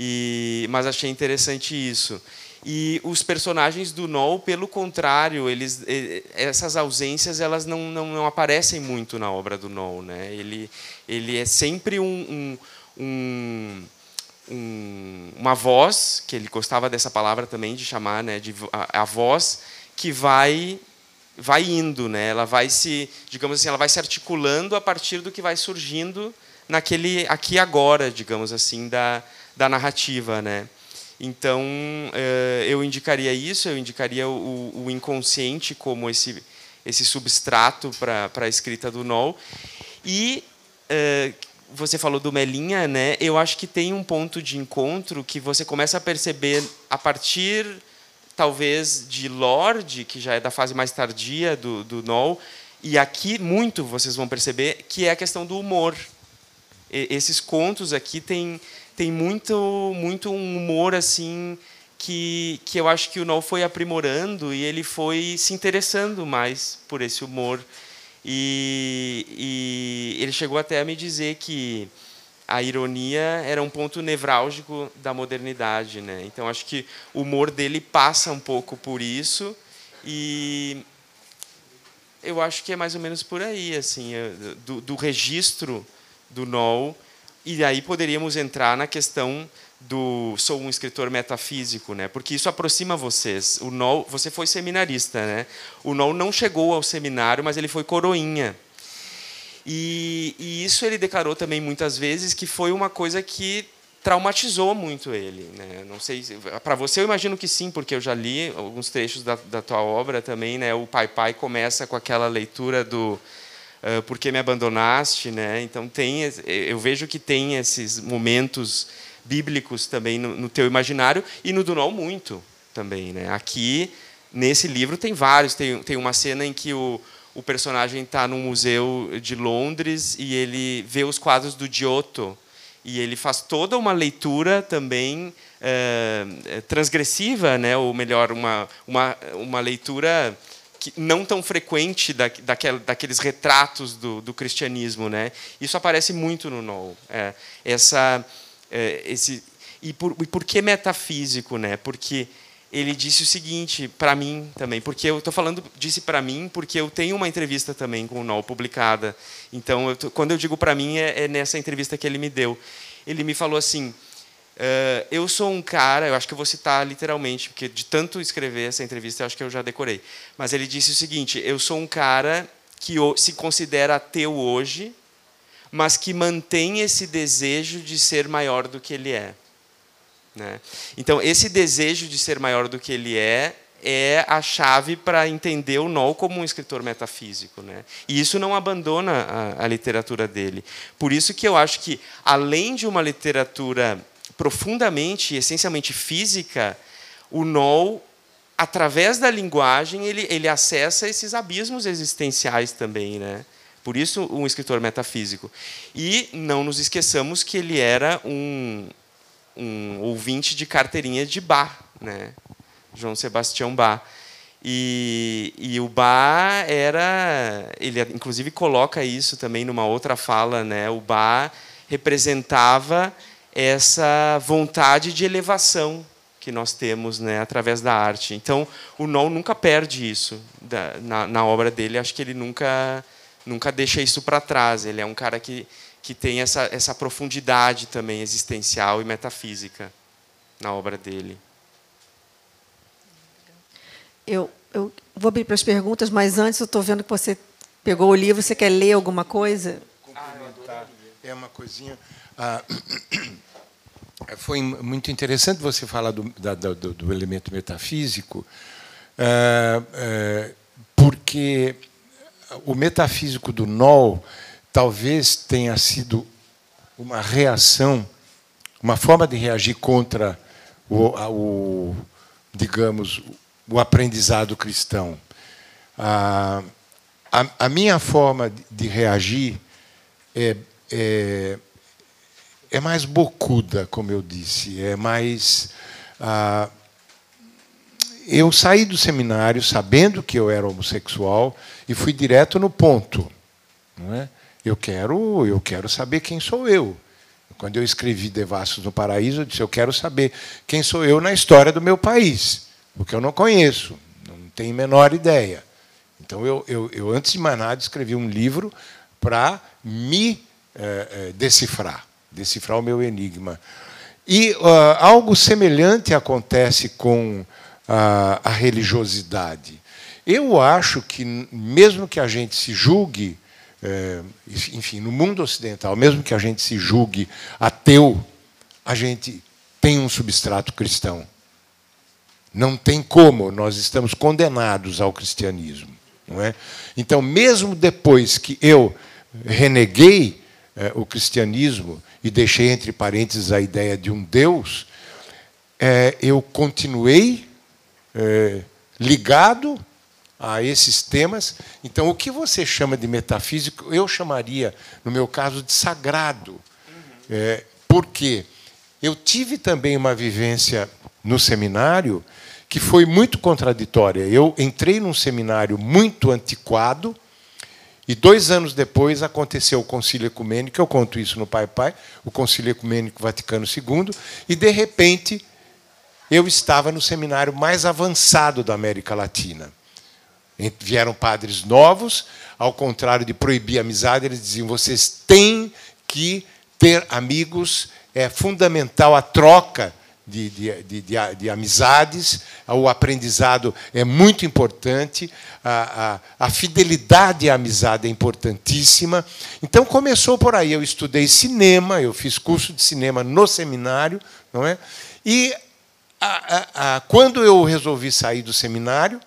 S4: E, mas achei interessante isso. E os personagens do Noll, pelo contrário, eles, essas ausências elas não, não, não aparecem muito na obra do Noll. Né? Ele, ele é sempre um, um, um, uma voz, que ele gostava dessa palavra também de chamar, né, de, a, a voz que vai vai indo, né? Ela vai se, digamos assim, ela vai se articulando a partir do que vai surgindo naquele aqui agora, digamos assim, da, da narrativa, né? Então, eh, eu indicaria isso, eu indicaria o, o inconsciente como esse, esse substrato para a escrita do Noll. E eh, você falou do Melinha, né? eu acho que tem um ponto de encontro que você começa a perceber a partir, talvez, de Lorde, que já é da fase mais tardia do, do e aqui muito vocês vão perceber que é a questão do humor. Esses contos aqui têm tem muito, muito um humor assim que, que eu acho que o Noel foi aprimorando e ele foi se interessando mais por esse humor. E, e ele chegou até a me dizer que a ironia era um ponto nevrálgico da modernidade, né? Então acho que o humor dele passa um pouco por isso e eu acho que é mais ou menos por aí, assim, do, do registro do Noel e aí poderíamos entrar na questão do sou um escritor metafísico, né? Porque isso aproxima vocês. O Noll, você foi seminarista, né? O Noll não chegou ao seminário, mas ele foi coroinha. E, e, isso ele declarou também muitas vezes que foi uma coisa que traumatizou muito ele. Né? Não sei, para você eu imagino que sim, porque eu já li alguns trechos da, da tua obra também. Né? O Pai Pai começa com aquela leitura do uh, Por que me abandonaste, né? Então tem, eu vejo que tem esses momentos bíblicos também no, no teu imaginário e no Dunol muito também, né? Aqui nesse livro tem vários, tem, tem uma cena em que o o personagem está num museu de Londres e ele vê os quadros do Giotto e ele faz toda uma leitura também é, transgressiva, né? ou melhor, uma, uma, uma leitura que, não tão frequente da, daquel, daqueles retratos do, do cristianismo. Né? Isso aparece muito no Noel. É, essa, é, esse, e, por, e por que metafísico? Né? Porque ele disse o seguinte para mim também, porque eu estou falando disse para mim porque eu tenho uma entrevista também com o Noel publicada. Então, eu tô, quando eu digo para mim é, é, nessa entrevista que ele me deu. Ele me falou assim: uh, eu sou um cara, eu acho que eu vou citar literalmente, porque de tanto escrever essa entrevista eu acho que eu já decorei. Mas ele disse o seguinte: eu sou um cara que se considera ateu hoje, mas que mantém esse desejo de ser maior do que ele é. Né? Então, esse desejo de ser maior do que ele é é a chave para entender o Noll como um escritor metafísico, né? E isso não abandona a, a, literatura dele. Por isso que eu acho que além de uma literatura profundamente, essencialmente física, o Noll, através da linguagem, ele, ele acessa esses abismos existenciais também, né? Por isso, um escritor metafísico. E não nos esqueçamos que ele era um, um ouvinte de carteirinha de Bach, né? João Sebastião Bach. E, e o Bach era, ele inclusive coloca isso também numa outra fala, né? O Bach representava essa vontade de elevação que nós temos, né, através da arte. Então, o Noll nunca perde isso da, na, na obra dele. Acho que ele nunca nunca deixa isso para trás. Ele é um cara que que tem essa, essa profundidade também existencial e metafísica na obra dele.
S1: Eu, eu vou abrir para as perguntas, mas antes eu estou vendo que você pegou o livro. Você quer ler alguma coisa?
S2: Complementar. É uma coisinha. Ah, foi muito interessante você falar do, da, do, do elemento metafísico, ah, ah, porque o metafísico do Noll talvez tenha sido uma reação, uma forma de reagir contra o, o digamos, o aprendizado cristão. A, a, a, minha forma de reagir é, é, é, mais bocuda, como eu disse, é mais. Ah, eu saí do seminário sabendo que eu era homossexual e fui direto no ponto. Não é? Eu quero, eu quero saber quem sou eu. Quando eu escrevi Devassos no Paraíso, eu disse: eu quero saber quem sou eu na história do meu país, porque eu não conheço, não tenho a menor ideia. Então, eu, eu, eu antes de mais nada, escrevi um livro para me é, é, decifrar, decifrar o meu enigma. E uh, algo semelhante acontece com a, a religiosidade. Eu acho que, mesmo que a gente se julgue é, enfim, no mundo ocidental, mesmo que a gente se julgue ateu, a gente tem um substrato cristão. Não tem como, nós estamos condenados ao cristianismo. Não é? Então, mesmo depois que eu reneguei é, o cristianismo e deixei entre parênteses a ideia de um Deus, é, eu continuei é, ligado a esses temas. Então, o que você chama de metafísico, eu chamaria, no meu caso, de sagrado. Uhum. É, porque eu tive também uma vivência no seminário que foi muito contraditória. Eu entrei num seminário muito antiquado. E dois anos depois aconteceu o Concílio Ecumênico, eu conto isso no Pai Pai, o Concílio Ecumênico Vaticano II, e de repente eu estava no seminário mais avançado da América Latina. Vieram padres novos, ao contrário de proibir a amizade, eles diziam: vocês têm que ter amigos, é fundamental a troca de, de, de, de, de amizades, o aprendizado é muito importante, a, a, a fidelidade à amizade é importantíssima. Então começou por aí. Eu estudei cinema, eu fiz curso de cinema no seminário, não é? E a, quando eu resolvi sair do seminário,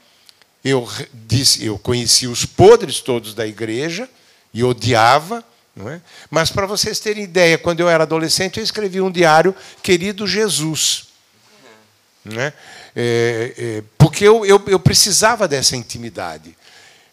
S2: eu disse, eu conheci os podres todos da igreja e odiava, não é? Mas para vocês terem ideia, quando eu era adolescente, eu escrevi um diário, querido Jesus. Né? É, é, porque eu, eu, eu, precisava dessa intimidade.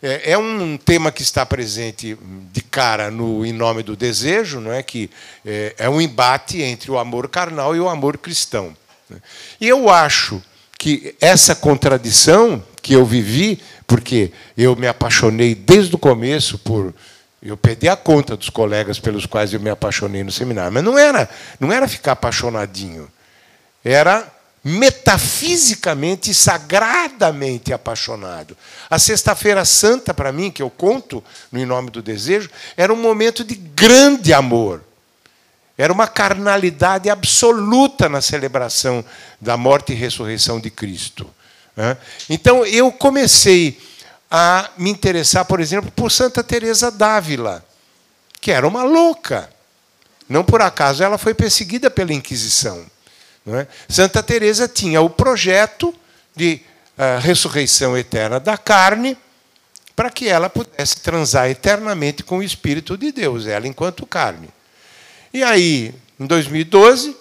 S2: É, é, um tema que está presente de cara no Em Nome do Desejo, não é? que é, é um embate entre o amor carnal e o amor cristão. Né? E eu acho que essa contradição que eu vivi, porque eu me apaixonei desde o começo por eu perdi a conta dos colegas pelos quais eu me apaixonei no seminário, mas não era, não era ficar apaixonadinho. Era metafisicamente sagradamente apaixonado. A Sexta-feira Santa, para mim, que eu conto no Em Nome do Desejo, era um momento de grande amor. Era uma carnalidade absoluta na celebração da morte e ressurreição de Cristo. Então, eu comecei a me interessar, por exemplo, por Santa Teresa d'Ávila, que era uma louca. Não por acaso ela foi perseguida pela Inquisição. É? Santa Teresa tinha o projeto de uh, ressurreição eterna da carne, para que ela pudesse transar eternamente com o Espírito de Deus, ela enquanto carne. E aí, em 2012,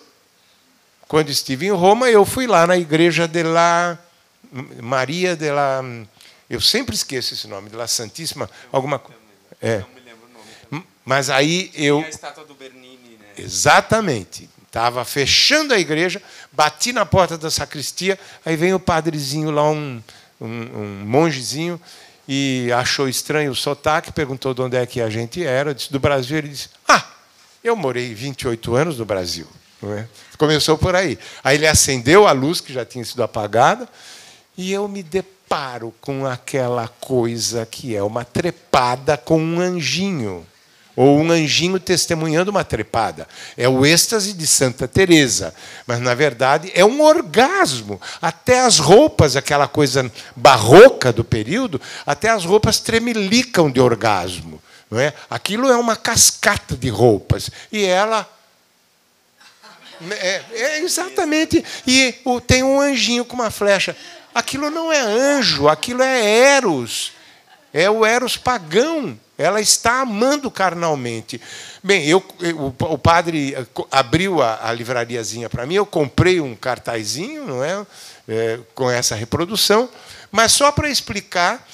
S2: quando estive em Roma, eu fui lá na igreja de la Maria de la eu sempre esqueço esse nome, de La Santíssima, alguma coisa. É. Não me lembro o nome. Mas aí eu. a estátua do Bernini, né? Exatamente. Estava fechando a igreja, bati na porta da sacristia, aí vem o padrezinho lá, um, um, um mongezinho, e achou estranho o sotaque, perguntou de onde é que a gente era, disse do Brasil, ele disse: Ah, eu morei 28 anos no Brasil. É? Começou por aí. Aí ele acendeu a luz que já tinha sido apagada, e eu me deparo com aquela coisa que é uma trepada com um anjinho ou um anjinho testemunhando uma trepada. É o êxtase de Santa Teresa, mas na verdade é um orgasmo. Até as roupas, aquela coisa barroca do período, até as roupas tremelicam de orgasmo, não é? Aquilo é uma cascata de roupas e ela é, é exatamente e tem um anjinho com uma flecha. Aquilo não é anjo, aquilo é Eros. É o Eros pagão ela está amando carnalmente. Bem, eu, eu o padre eh, abriu a, a livrariazinha para mim, eu comprei um cartazinho, não é? é com essa reprodução, mas só para explicar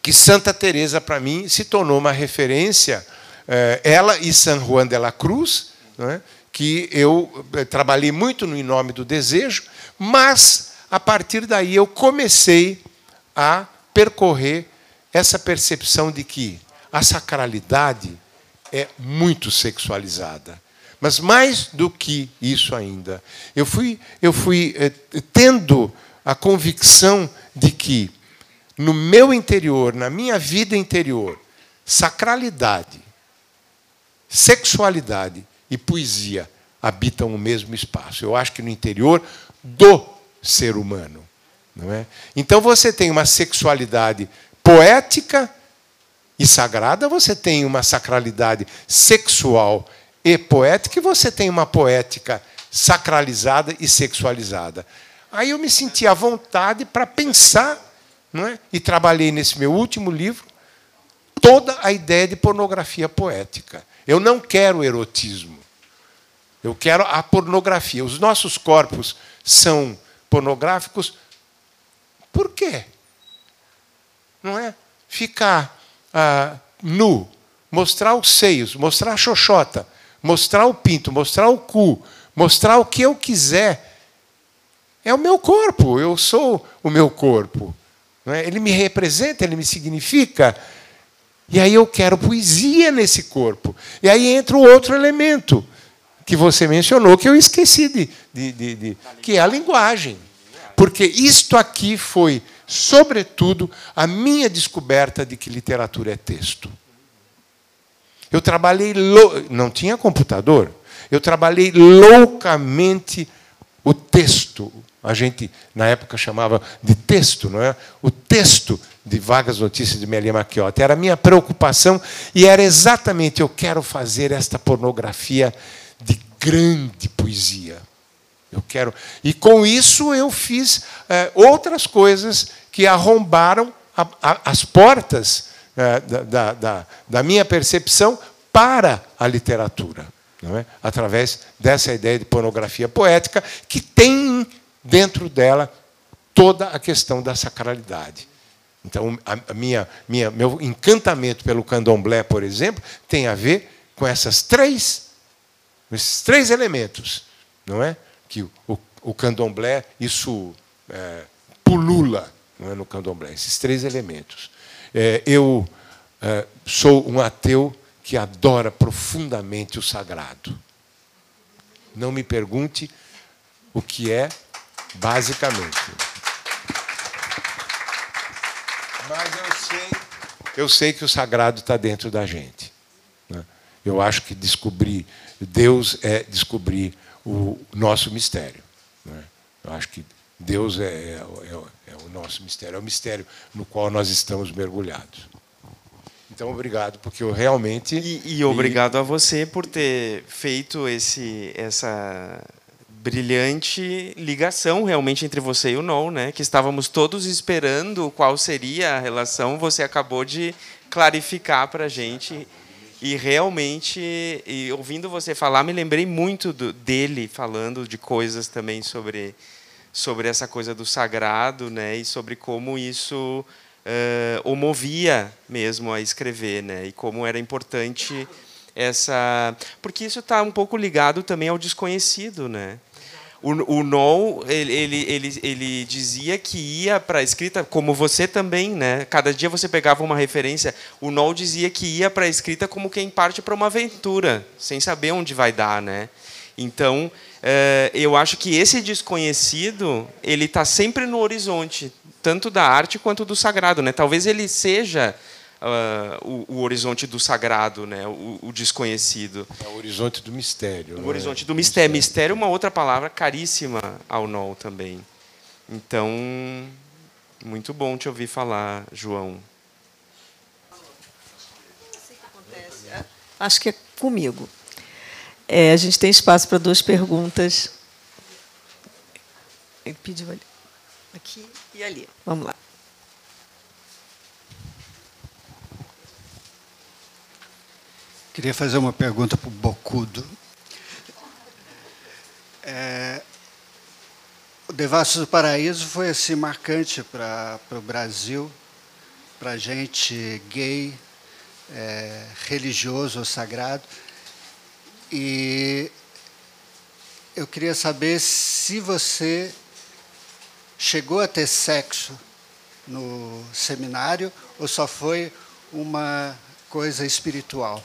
S2: que Santa Teresa para mim se tornou uma referência, é, ela e San Juan de la Cruz, é? que eu eh, trabalhei muito no Em Nome do Desejo, mas a partir daí eu comecei a percorrer essa percepção de que a sacralidade é muito sexualizada. Mas mais do que isso ainda, eu fui, eu fui eh, tendo a convicção de que no meu interior, na minha vida interior, sacralidade, sexualidade e poesia habitam o mesmo espaço. Eu acho que no interior do ser humano. Não é? Então você tem uma sexualidade poética e sagrada, você tem uma sacralidade sexual e poética, e você tem uma poética sacralizada e sexualizada. Aí eu me senti à vontade para pensar, não é? e trabalhei nesse meu último livro toda a ideia de pornografia poética. Eu não quero erotismo. Eu quero a pornografia. Os nossos corpos são pornográficos. Por quê? não é? Ficar ah, nu, mostrar os seios, mostrar a xoxota, mostrar o pinto, mostrar o cu, mostrar o que eu quiser. É o meu corpo, eu sou o meu corpo. É? Ele me representa, ele me significa. E aí eu quero poesia nesse corpo. E aí entra o outro elemento que você mencionou, que eu esqueci de, de, de, de que é a linguagem. Porque isto aqui foi sobretudo, a minha descoberta de que literatura é texto. Eu trabalhei, lou... não tinha computador, eu trabalhei loucamente o texto, a gente na época chamava de texto, não é? O texto de Vagas Notícias de Melia Macchiota. Era a minha preocupação e era exatamente eu quero fazer esta pornografia grande poesia. Eu quero. E com isso eu fiz é, outras coisas que arrombaram a, a, as portas é, da, da, da minha percepção para a literatura é? através dessa ideia de pornografia poética, que tem dentro dela toda a questão da sacralidade. Então, a minha, minha, meu encantamento pelo candomblé, por exemplo, tem a ver com essas três, esses três elementos, não é? Que o, o candomblé isso é, pulula, não é no candomblé. Esses três elementos. É, eu é, sou um ateu que adora profundamente o sagrado. Não me pergunte o que é, basicamente. Mas eu sei, eu sei que o sagrado está dentro da gente. Eu acho que descobrir Deus é descobrir o nosso mistério. Né? Eu acho que Deus é, é, é, é o nosso mistério, é o mistério no qual nós estamos mergulhados. Então, obrigado, porque eu realmente.
S4: E, e obrigado e... a você por ter feito esse, essa brilhante ligação realmente entre você e o NOL, né? Que estávamos todos esperando qual seria a relação. Você acabou de clarificar para a gente. E realmente, e ouvindo você falar, me lembrei muito do, dele falando de coisas também sobre, sobre essa coisa do sagrado, né? E sobre como isso uh, o movia mesmo a escrever, né? E como era importante essa, porque isso está um pouco ligado também ao desconhecido, né? O, o ele, ele, ele, ele dizia que ia para a escrita, como você também, né? Cada dia você pegava uma referência. O Noel dizia que ia para a escrita como quem parte para uma aventura, sem saber onde vai dar, né? Então, eh, eu acho que esse desconhecido ele está sempre no horizonte, tanto da arte quanto do sagrado, né? Talvez ele seja uh, o, o, horizonte do sagrado, né? O, o, desconhecido.
S2: É o horizonte do mistério.
S4: O né? horizonte do mistério. Mistério é uma outra palavra caríssima ao NOL também. Então, muito bom te ouvir falar, João.
S1: Acho que é comigo. É, a gente tem espaço para duas perguntas. Ele pediu ali. Aqui e ali. Vamos lá.
S6: Queria fazer uma pergunta para o Bocudo. É, o Devassos do Paraíso foi assim marcante para o Brasil, para gente gay, é, religioso ou sagrado. E eu queria saber se você chegou a ter sexo no seminário ou só foi uma coisa espiritual?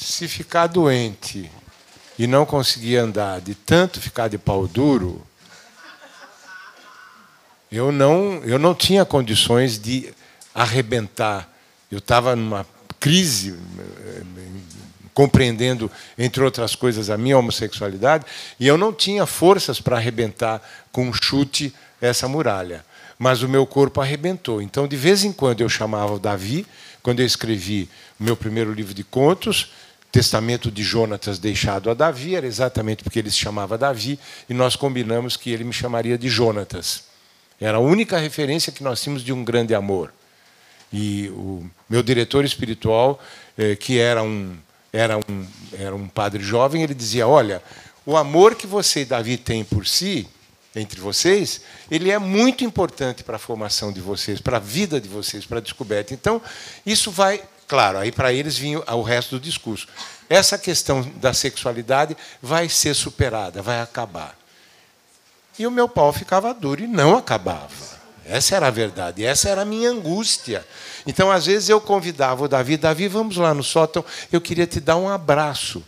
S2: Se ficar doente e não conseguir andar de tanto ficar de pau duro, eu não, eu não tinha condições de arrebentar eu estava numa crise, compreendendo, entre outras coisas, a minha homossexualidade, e eu não tinha forças para arrebentar com um chute essa muralha. Mas o meu corpo arrebentou. Então, de vez em quando, eu chamava o Davi, quando eu escrevi o meu primeiro livro de contos, Testamento de Jonatas deixado a Davi, era exatamente porque ele se chamava Davi, e nós combinamos que ele me chamaria de Jonatas. Era a única referência que nós tínhamos de um grande amor. E o meu diretor espiritual, eh, que era um, era, um, era um padre jovem, ele dizia: Olha, o amor que você e Davi têm por si, entre vocês, ele é muito importante para a formação de vocês, para a vida de vocês, para a descoberta. Então, isso vai, claro, aí para eles vinha o resto do discurso. Essa questão da sexualidade vai ser superada, vai acabar. E o meu pau ficava duro e não acabava. Essa era a verdade, essa era a minha angústia. Então, às vezes, eu convidava o Davi, Davi, vamos lá no sótão, eu queria te dar um abraço.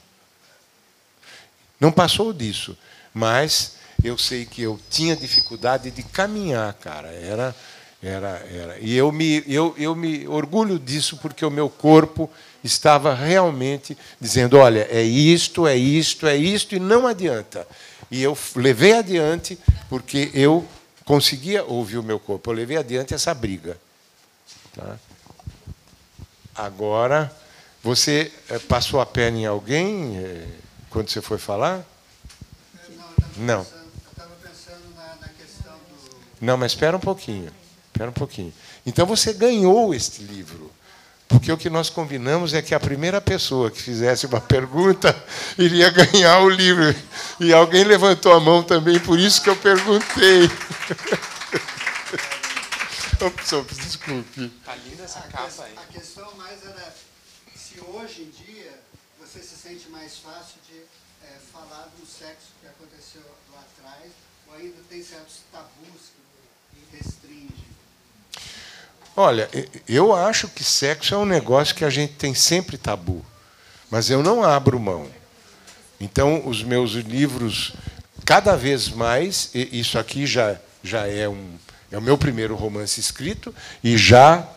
S2: Não passou disso, mas eu sei que eu tinha dificuldade de caminhar, cara. Era, Era, era. E eu me, eu, eu me orgulho disso porque o meu corpo estava realmente dizendo: olha, é isto, é isto, é isto, e não adianta. E eu levei adiante porque eu conseguia ouvir o meu corpo. Eu levei adiante essa briga. Tá? Agora, você eh, passou a perna em alguém eh, quando você foi falar?
S6: Não.
S2: Não, mas espera um pouquinho. Espera um pouquinho. Então você ganhou este livro. Porque o que nós combinamos é que a primeira pessoa que fizesse uma pergunta iria ganhar o livro. E alguém levantou a mão também, por isso que eu perguntei. Ops, desculpe.
S6: Está linda essa capa aí. A questão mais era se hoje em dia você se sente mais fácil de é, falar do sexo que aconteceu lá atrás, ou ainda tem certos tabus que restringem.
S2: Olha, eu acho que sexo é um negócio que a gente tem sempre tabu, mas eu não abro mão. Então, os meus livros, cada vez mais, isso aqui já, já é um é o meu primeiro romance escrito e já,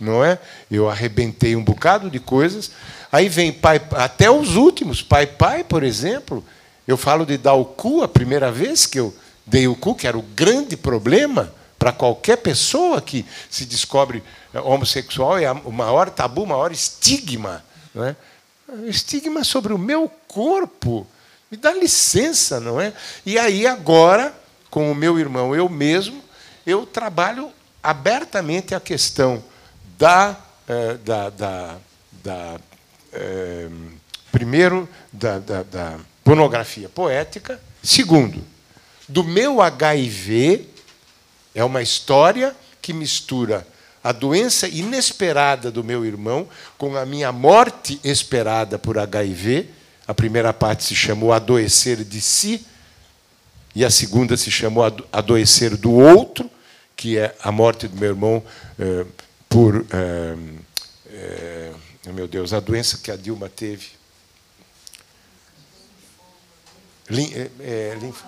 S2: não é? Eu arrebentei um bocado de coisas. Aí vem pai, até os últimos, pai pai, por exemplo. Eu falo de dar o cu a primeira vez que eu dei o cu, que era o grande problema para qualquer pessoa que se descobre eh, homossexual, é o maior tabu, o maior estigma. Não é? Estigma sobre o meu corpo. Me dá licença, não é? E aí, agora, com o meu irmão, eu mesmo, eu trabalho abertamente a questão da, eh, da, da, da eh, primeiro, da, da, da pornografia poética, segundo, do meu HIV, é uma história que mistura a doença inesperada do meu irmão com a minha morte esperada por HIV. A primeira parte se chamou Adoecer de Si, e a segunda se chamou Adoecer do Outro que é a morte do meu irmão eh, por, eh, eh, meu Deus, a doença que a Dilma teve. Lim, linf,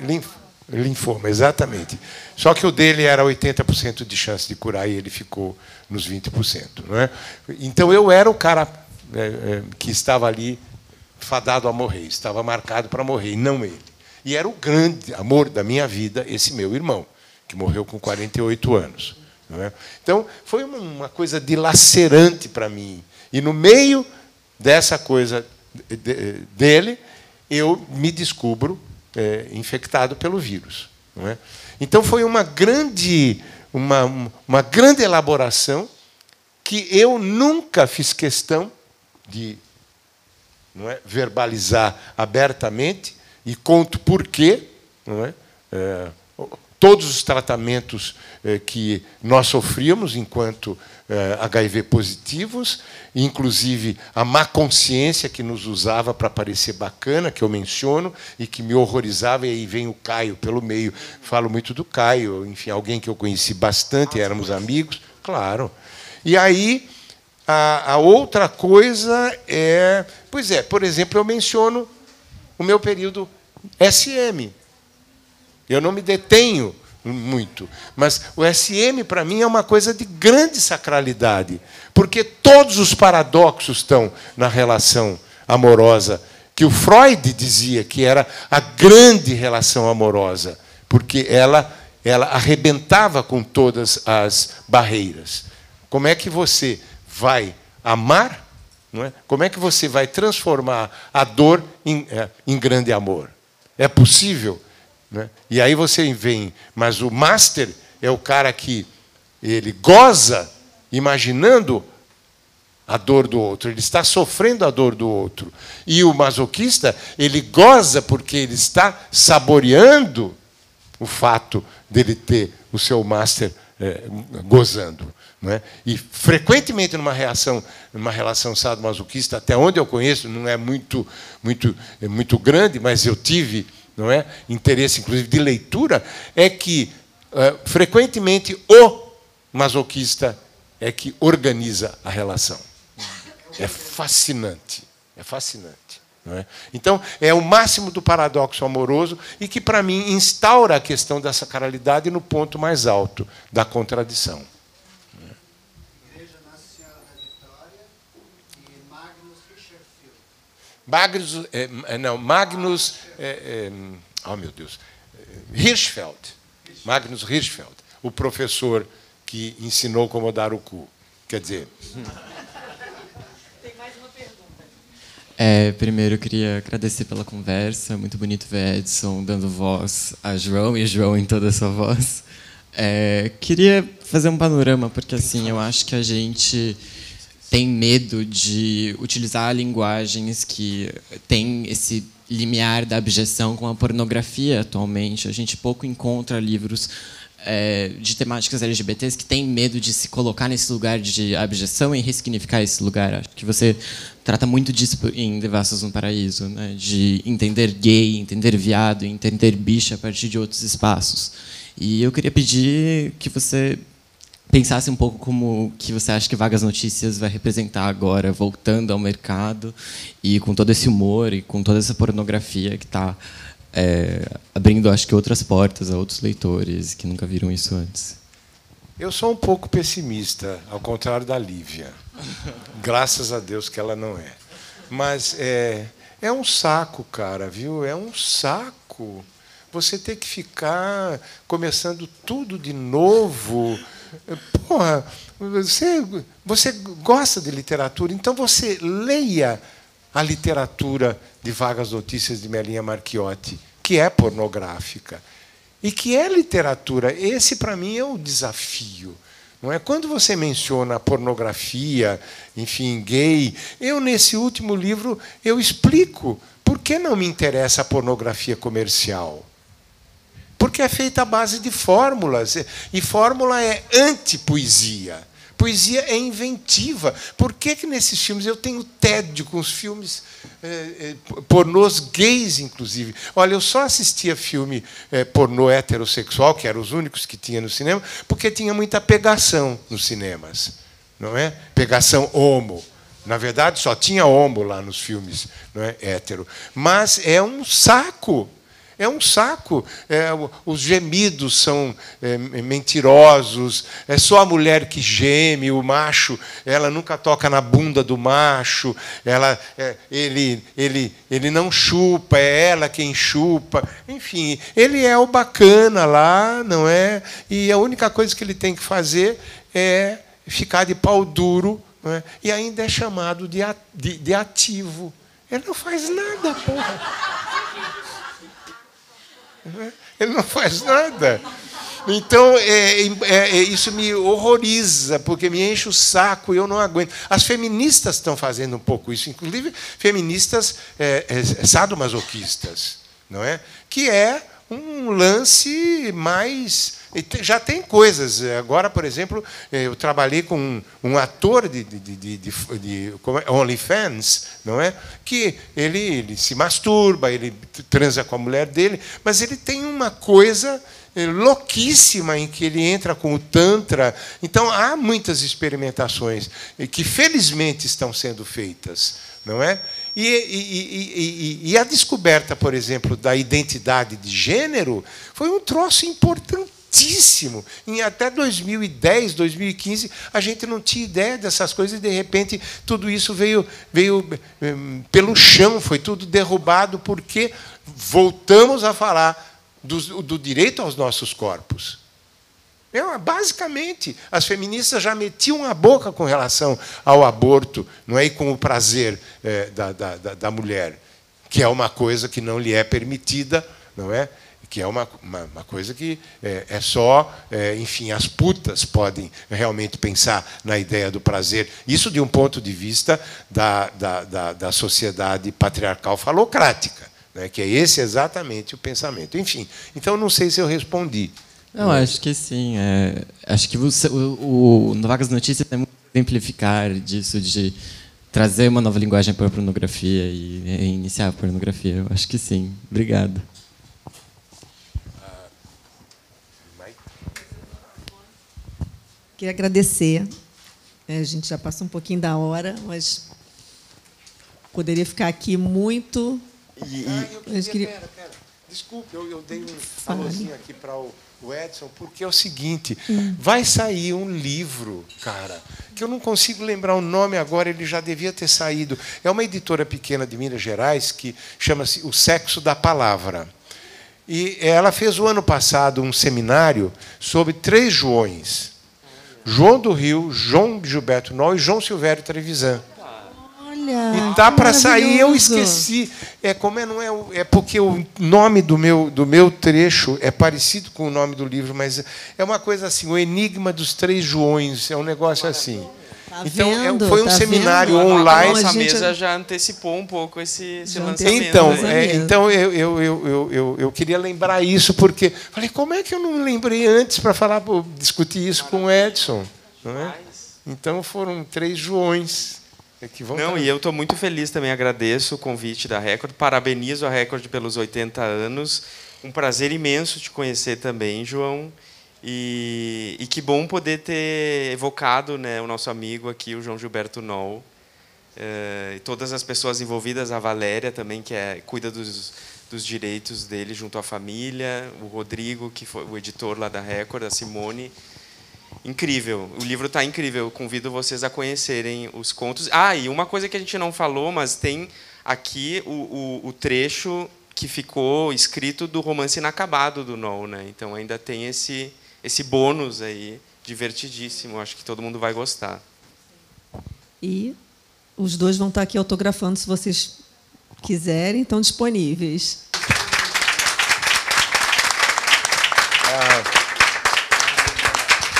S2: linf, linfoma, exatamente. Só que o dele era 80% de chance de curar e ele ficou nos 20%. Não é? Então eu era o cara que estava ali fadado a morrer, estava marcado para morrer, e não ele. E era o grande amor da minha vida, esse meu irmão que morreu com 48 anos. É? Então, foi uma coisa dilacerante para mim. E no meio dessa coisa dele, eu me descubro é, infectado pelo vírus. É? Então, foi uma grande, uma, uma grande elaboração que eu nunca fiz questão de é, verbalizar abertamente e conto por quê. É? É, todos os tratamentos eh, que nós sofríamos enquanto HIV positivos, inclusive a má consciência que nos usava para parecer bacana, que eu menciono, e que me horrorizava, e aí vem o Caio pelo meio. Falo muito do Caio, enfim, alguém que eu conheci bastante, éramos amigos, claro. E aí, a, a outra coisa é. Pois é, por exemplo, eu menciono o meu período SM, eu não me detenho muito, mas o SM para mim é uma coisa de grande sacralidade, porque todos os paradoxos estão na relação amorosa que o Freud dizia que era a grande relação amorosa, porque ela ela arrebentava com todas as barreiras. Como é que você vai amar? Não é? Como é que você vai transformar a dor em, é, em grande amor? É possível? Né? E aí você vem, mas o master é o cara que ele goza imaginando a dor do outro, ele está sofrendo a dor do outro. E o masoquista, ele goza porque ele está saboreando o fato dele ter o seu master é, gozando. É? E frequentemente numa reação, numa relação sadomasoquista, até onde eu conheço, não é muito, muito, é muito grande, mas eu tive não é? interesse, inclusive, de leitura, é que, uh, frequentemente, o masoquista é que organiza a relação. É fascinante. É fascinante. É? Então, é o máximo do paradoxo amoroso e que, para mim, instaura a questão da sacralidade no ponto mais alto da contradição. Magnus, é, não, Magnus, é, é, oh meu Deus, Hirschfeld, Magnus Hirschfeld, o professor que ensinou como dar o cu. Quer dizer.
S1: Tem mais uma pergunta.
S7: É, primeiro, eu queria agradecer pela conversa. Muito bonito ver Edson dando voz a João e João em toda a sua voz. É, queria fazer um panorama, porque assim, eu acho que a gente tem medo de utilizar linguagens que têm esse limiar da abjeção com a pornografia atualmente. A gente pouco encontra livros é, de temáticas LGBTs que têm medo de se colocar nesse lugar de abjeção e ressignificar esse lugar. Acho que você trata muito disso em Devassos no Paraíso, né? de entender gay, entender viado, entender bicha a partir de outros espaços. E eu queria pedir que você pensasse um pouco como que você acha que Vagas Notícias vai representar agora, voltando ao mercado e com todo esse humor e com toda essa pornografia que está é, abrindo, acho que, outras portas a outros leitores que nunca viram isso antes.
S2: Eu sou um pouco pessimista, ao contrário da Lívia. Graças a Deus que ela não é. Mas é, é um saco, cara, viu? É um saco. Você ter que ficar começando tudo de novo Porra, você, você gosta de literatura, então você leia a literatura de Vagas Notícias de Melinha Marchiotti, que é pornográfica. E que é literatura. Esse, para mim, é o desafio. Não é? Quando você menciona pornografia, enfim, gay, eu, nesse último livro, eu explico por que não me interessa a pornografia comercial. Porque é feita à base de fórmulas. E fórmula é anti-poesia. Poesia é inventiva. Por que, que nesses filmes eu tenho tédio com os filmes é, é, pornôs gays, inclusive? Olha, eu só assistia filme é, pornô heterossexual, que eram os únicos que tinha no cinema, porque tinha muita pegação nos cinemas. Não é? Pegação homo. Na verdade, só tinha homo lá nos filmes, não é? hétero. Mas é um saco é um saco. É, os gemidos são é, mentirosos. É só a mulher que geme, o macho, ela nunca toca na bunda do macho. Ela, é, ele, ele, ele não chupa, é ela quem chupa. Enfim, ele é o bacana lá, não é? E a única coisa que ele tem que fazer é ficar de pau duro, é? e ainda é chamado de, de, de ativo. Ele não faz nada, porra. Ele não faz nada. Então, é, é, é, isso me horroriza, porque me enche o saco e eu não aguento. As feministas estão fazendo um pouco isso, inclusive feministas é, é sadomasoquistas, não é? que é um lance mais. Já tem coisas. Agora, por exemplo, eu trabalhei com um, um ator de, de, de, de, de é? OnlyFans, não é? que ele, ele se masturba, ele transa com a mulher dele, mas ele tem uma coisa eh, louquíssima em que ele entra com o Tantra. Então, há muitas experimentações que, felizmente, estão sendo feitas. Não é? E, e, e, e, a descoberta, por exemplo, da identidade de gênero foi um troço importantíssimo. Em até 2010, 2015, a gente não tinha ideia dessas coisas e, de repente, tudo isso veio, veio hum, pelo chão, foi tudo derrubado, porque voltamos a falar do, do direito aos nossos corpos. É, basicamente, as feministas já metiam a boca com relação ao aborto, não é? E com o prazer é, da, da, da, mulher, que é uma coisa que não lhe é permitida, não é? Que é uma, uma, uma coisa que é, é só, é, enfim, as putas podem realmente pensar na ideia do prazer. Isso de um ponto de vista da, da, da, da sociedade patriarcal falocrática, né? que é esse exatamente o pensamento. Enfim, então não sei se eu respondi.
S7: Não, acho que sim. É, acho que você, o, o Vagas Notícias é muito exemplificar disso, de trazer uma nova linguagem para a pornografia e, e iniciar a pornografia. Eu acho que sim. Obrigado.
S1: Queria agradecer. É, a gente já passou um pouquinho da hora, mas Poderia ficar aqui muito.
S2: E, ah, eu queria, Pera, pera. Desculpe, eu, eu dei um alôzinho aqui para o, o, Edson, porque é o seguinte: hum. vai sair um livro, cara, que eu não consigo lembrar o nome agora, ele já devia ter saído. É uma editora pequena de Minas Gerais que chama-se O Sexo da Palavra. E ela fez o ano passado um seminário sobre três Joões. João do Rio, João Gilberto Nó e João Silvério Trevisan.
S1: Olha,
S2: e tá para sair, eu esqueci. É como é não é, é porque o nome do meu do meu trecho é parecido com o nome do livro, mas é uma coisa assim, o enigma dos três Joões, é um negócio assim.
S1: Tá então é, vendo,
S2: foi um
S1: tá
S2: seminário vendo? online.
S4: A nossa mesa já antecipou um pouco esse, esse lançamento.
S2: Então, é, então eu, eu, eu, eu, eu queria lembrar isso porque falei como é que eu não lembrei antes para falar discutir isso com o Edson, não é? Então foram três Joões.
S4: Que vão não, e eu estou muito feliz também, agradeço o convite da Record, parabenizo a Record pelos 80 anos. Um prazer imenso te conhecer também, João. E, e que bom poder ter evocado né, o nosso amigo aqui, o João Gilberto Noll. Uh, e todas as pessoas envolvidas, a Valéria também, que é, cuida dos, dos direitos dele junto à família, o Rodrigo, que foi o editor lá da Record, a Simone. Incrível, o livro está incrível. Eu convido vocês a conhecerem os contos. Ah, e uma coisa que a gente não falou, mas tem aqui o, o, o trecho que ficou escrito do romance inacabado do Noll, né? Então ainda tem esse esse bônus aí divertidíssimo. Acho que todo mundo vai gostar.
S1: E os dois vão estar aqui autografando se vocês quiserem, estão disponíveis.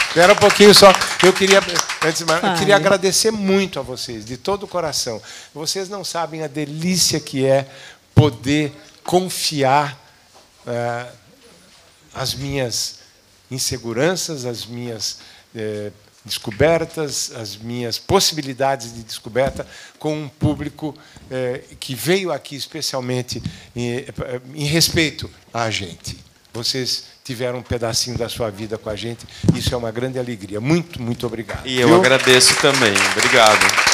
S2: Espera um pouquinho só. Eu queria, antes de mais, eu queria agradecer muito a vocês, de todo o coração. Vocês não sabem a delícia que é poder confiar uh, as minhas inseguranças, as minhas eh, descobertas, as minhas possibilidades de descoberta com um público eh, que veio aqui especialmente em, eh, em respeito a gente. Vocês tiveram um pedacinho da sua vida com a gente. Isso é uma grande alegria. Muito, muito obrigado.
S4: E eu, eu... agradeço também. Obrigado.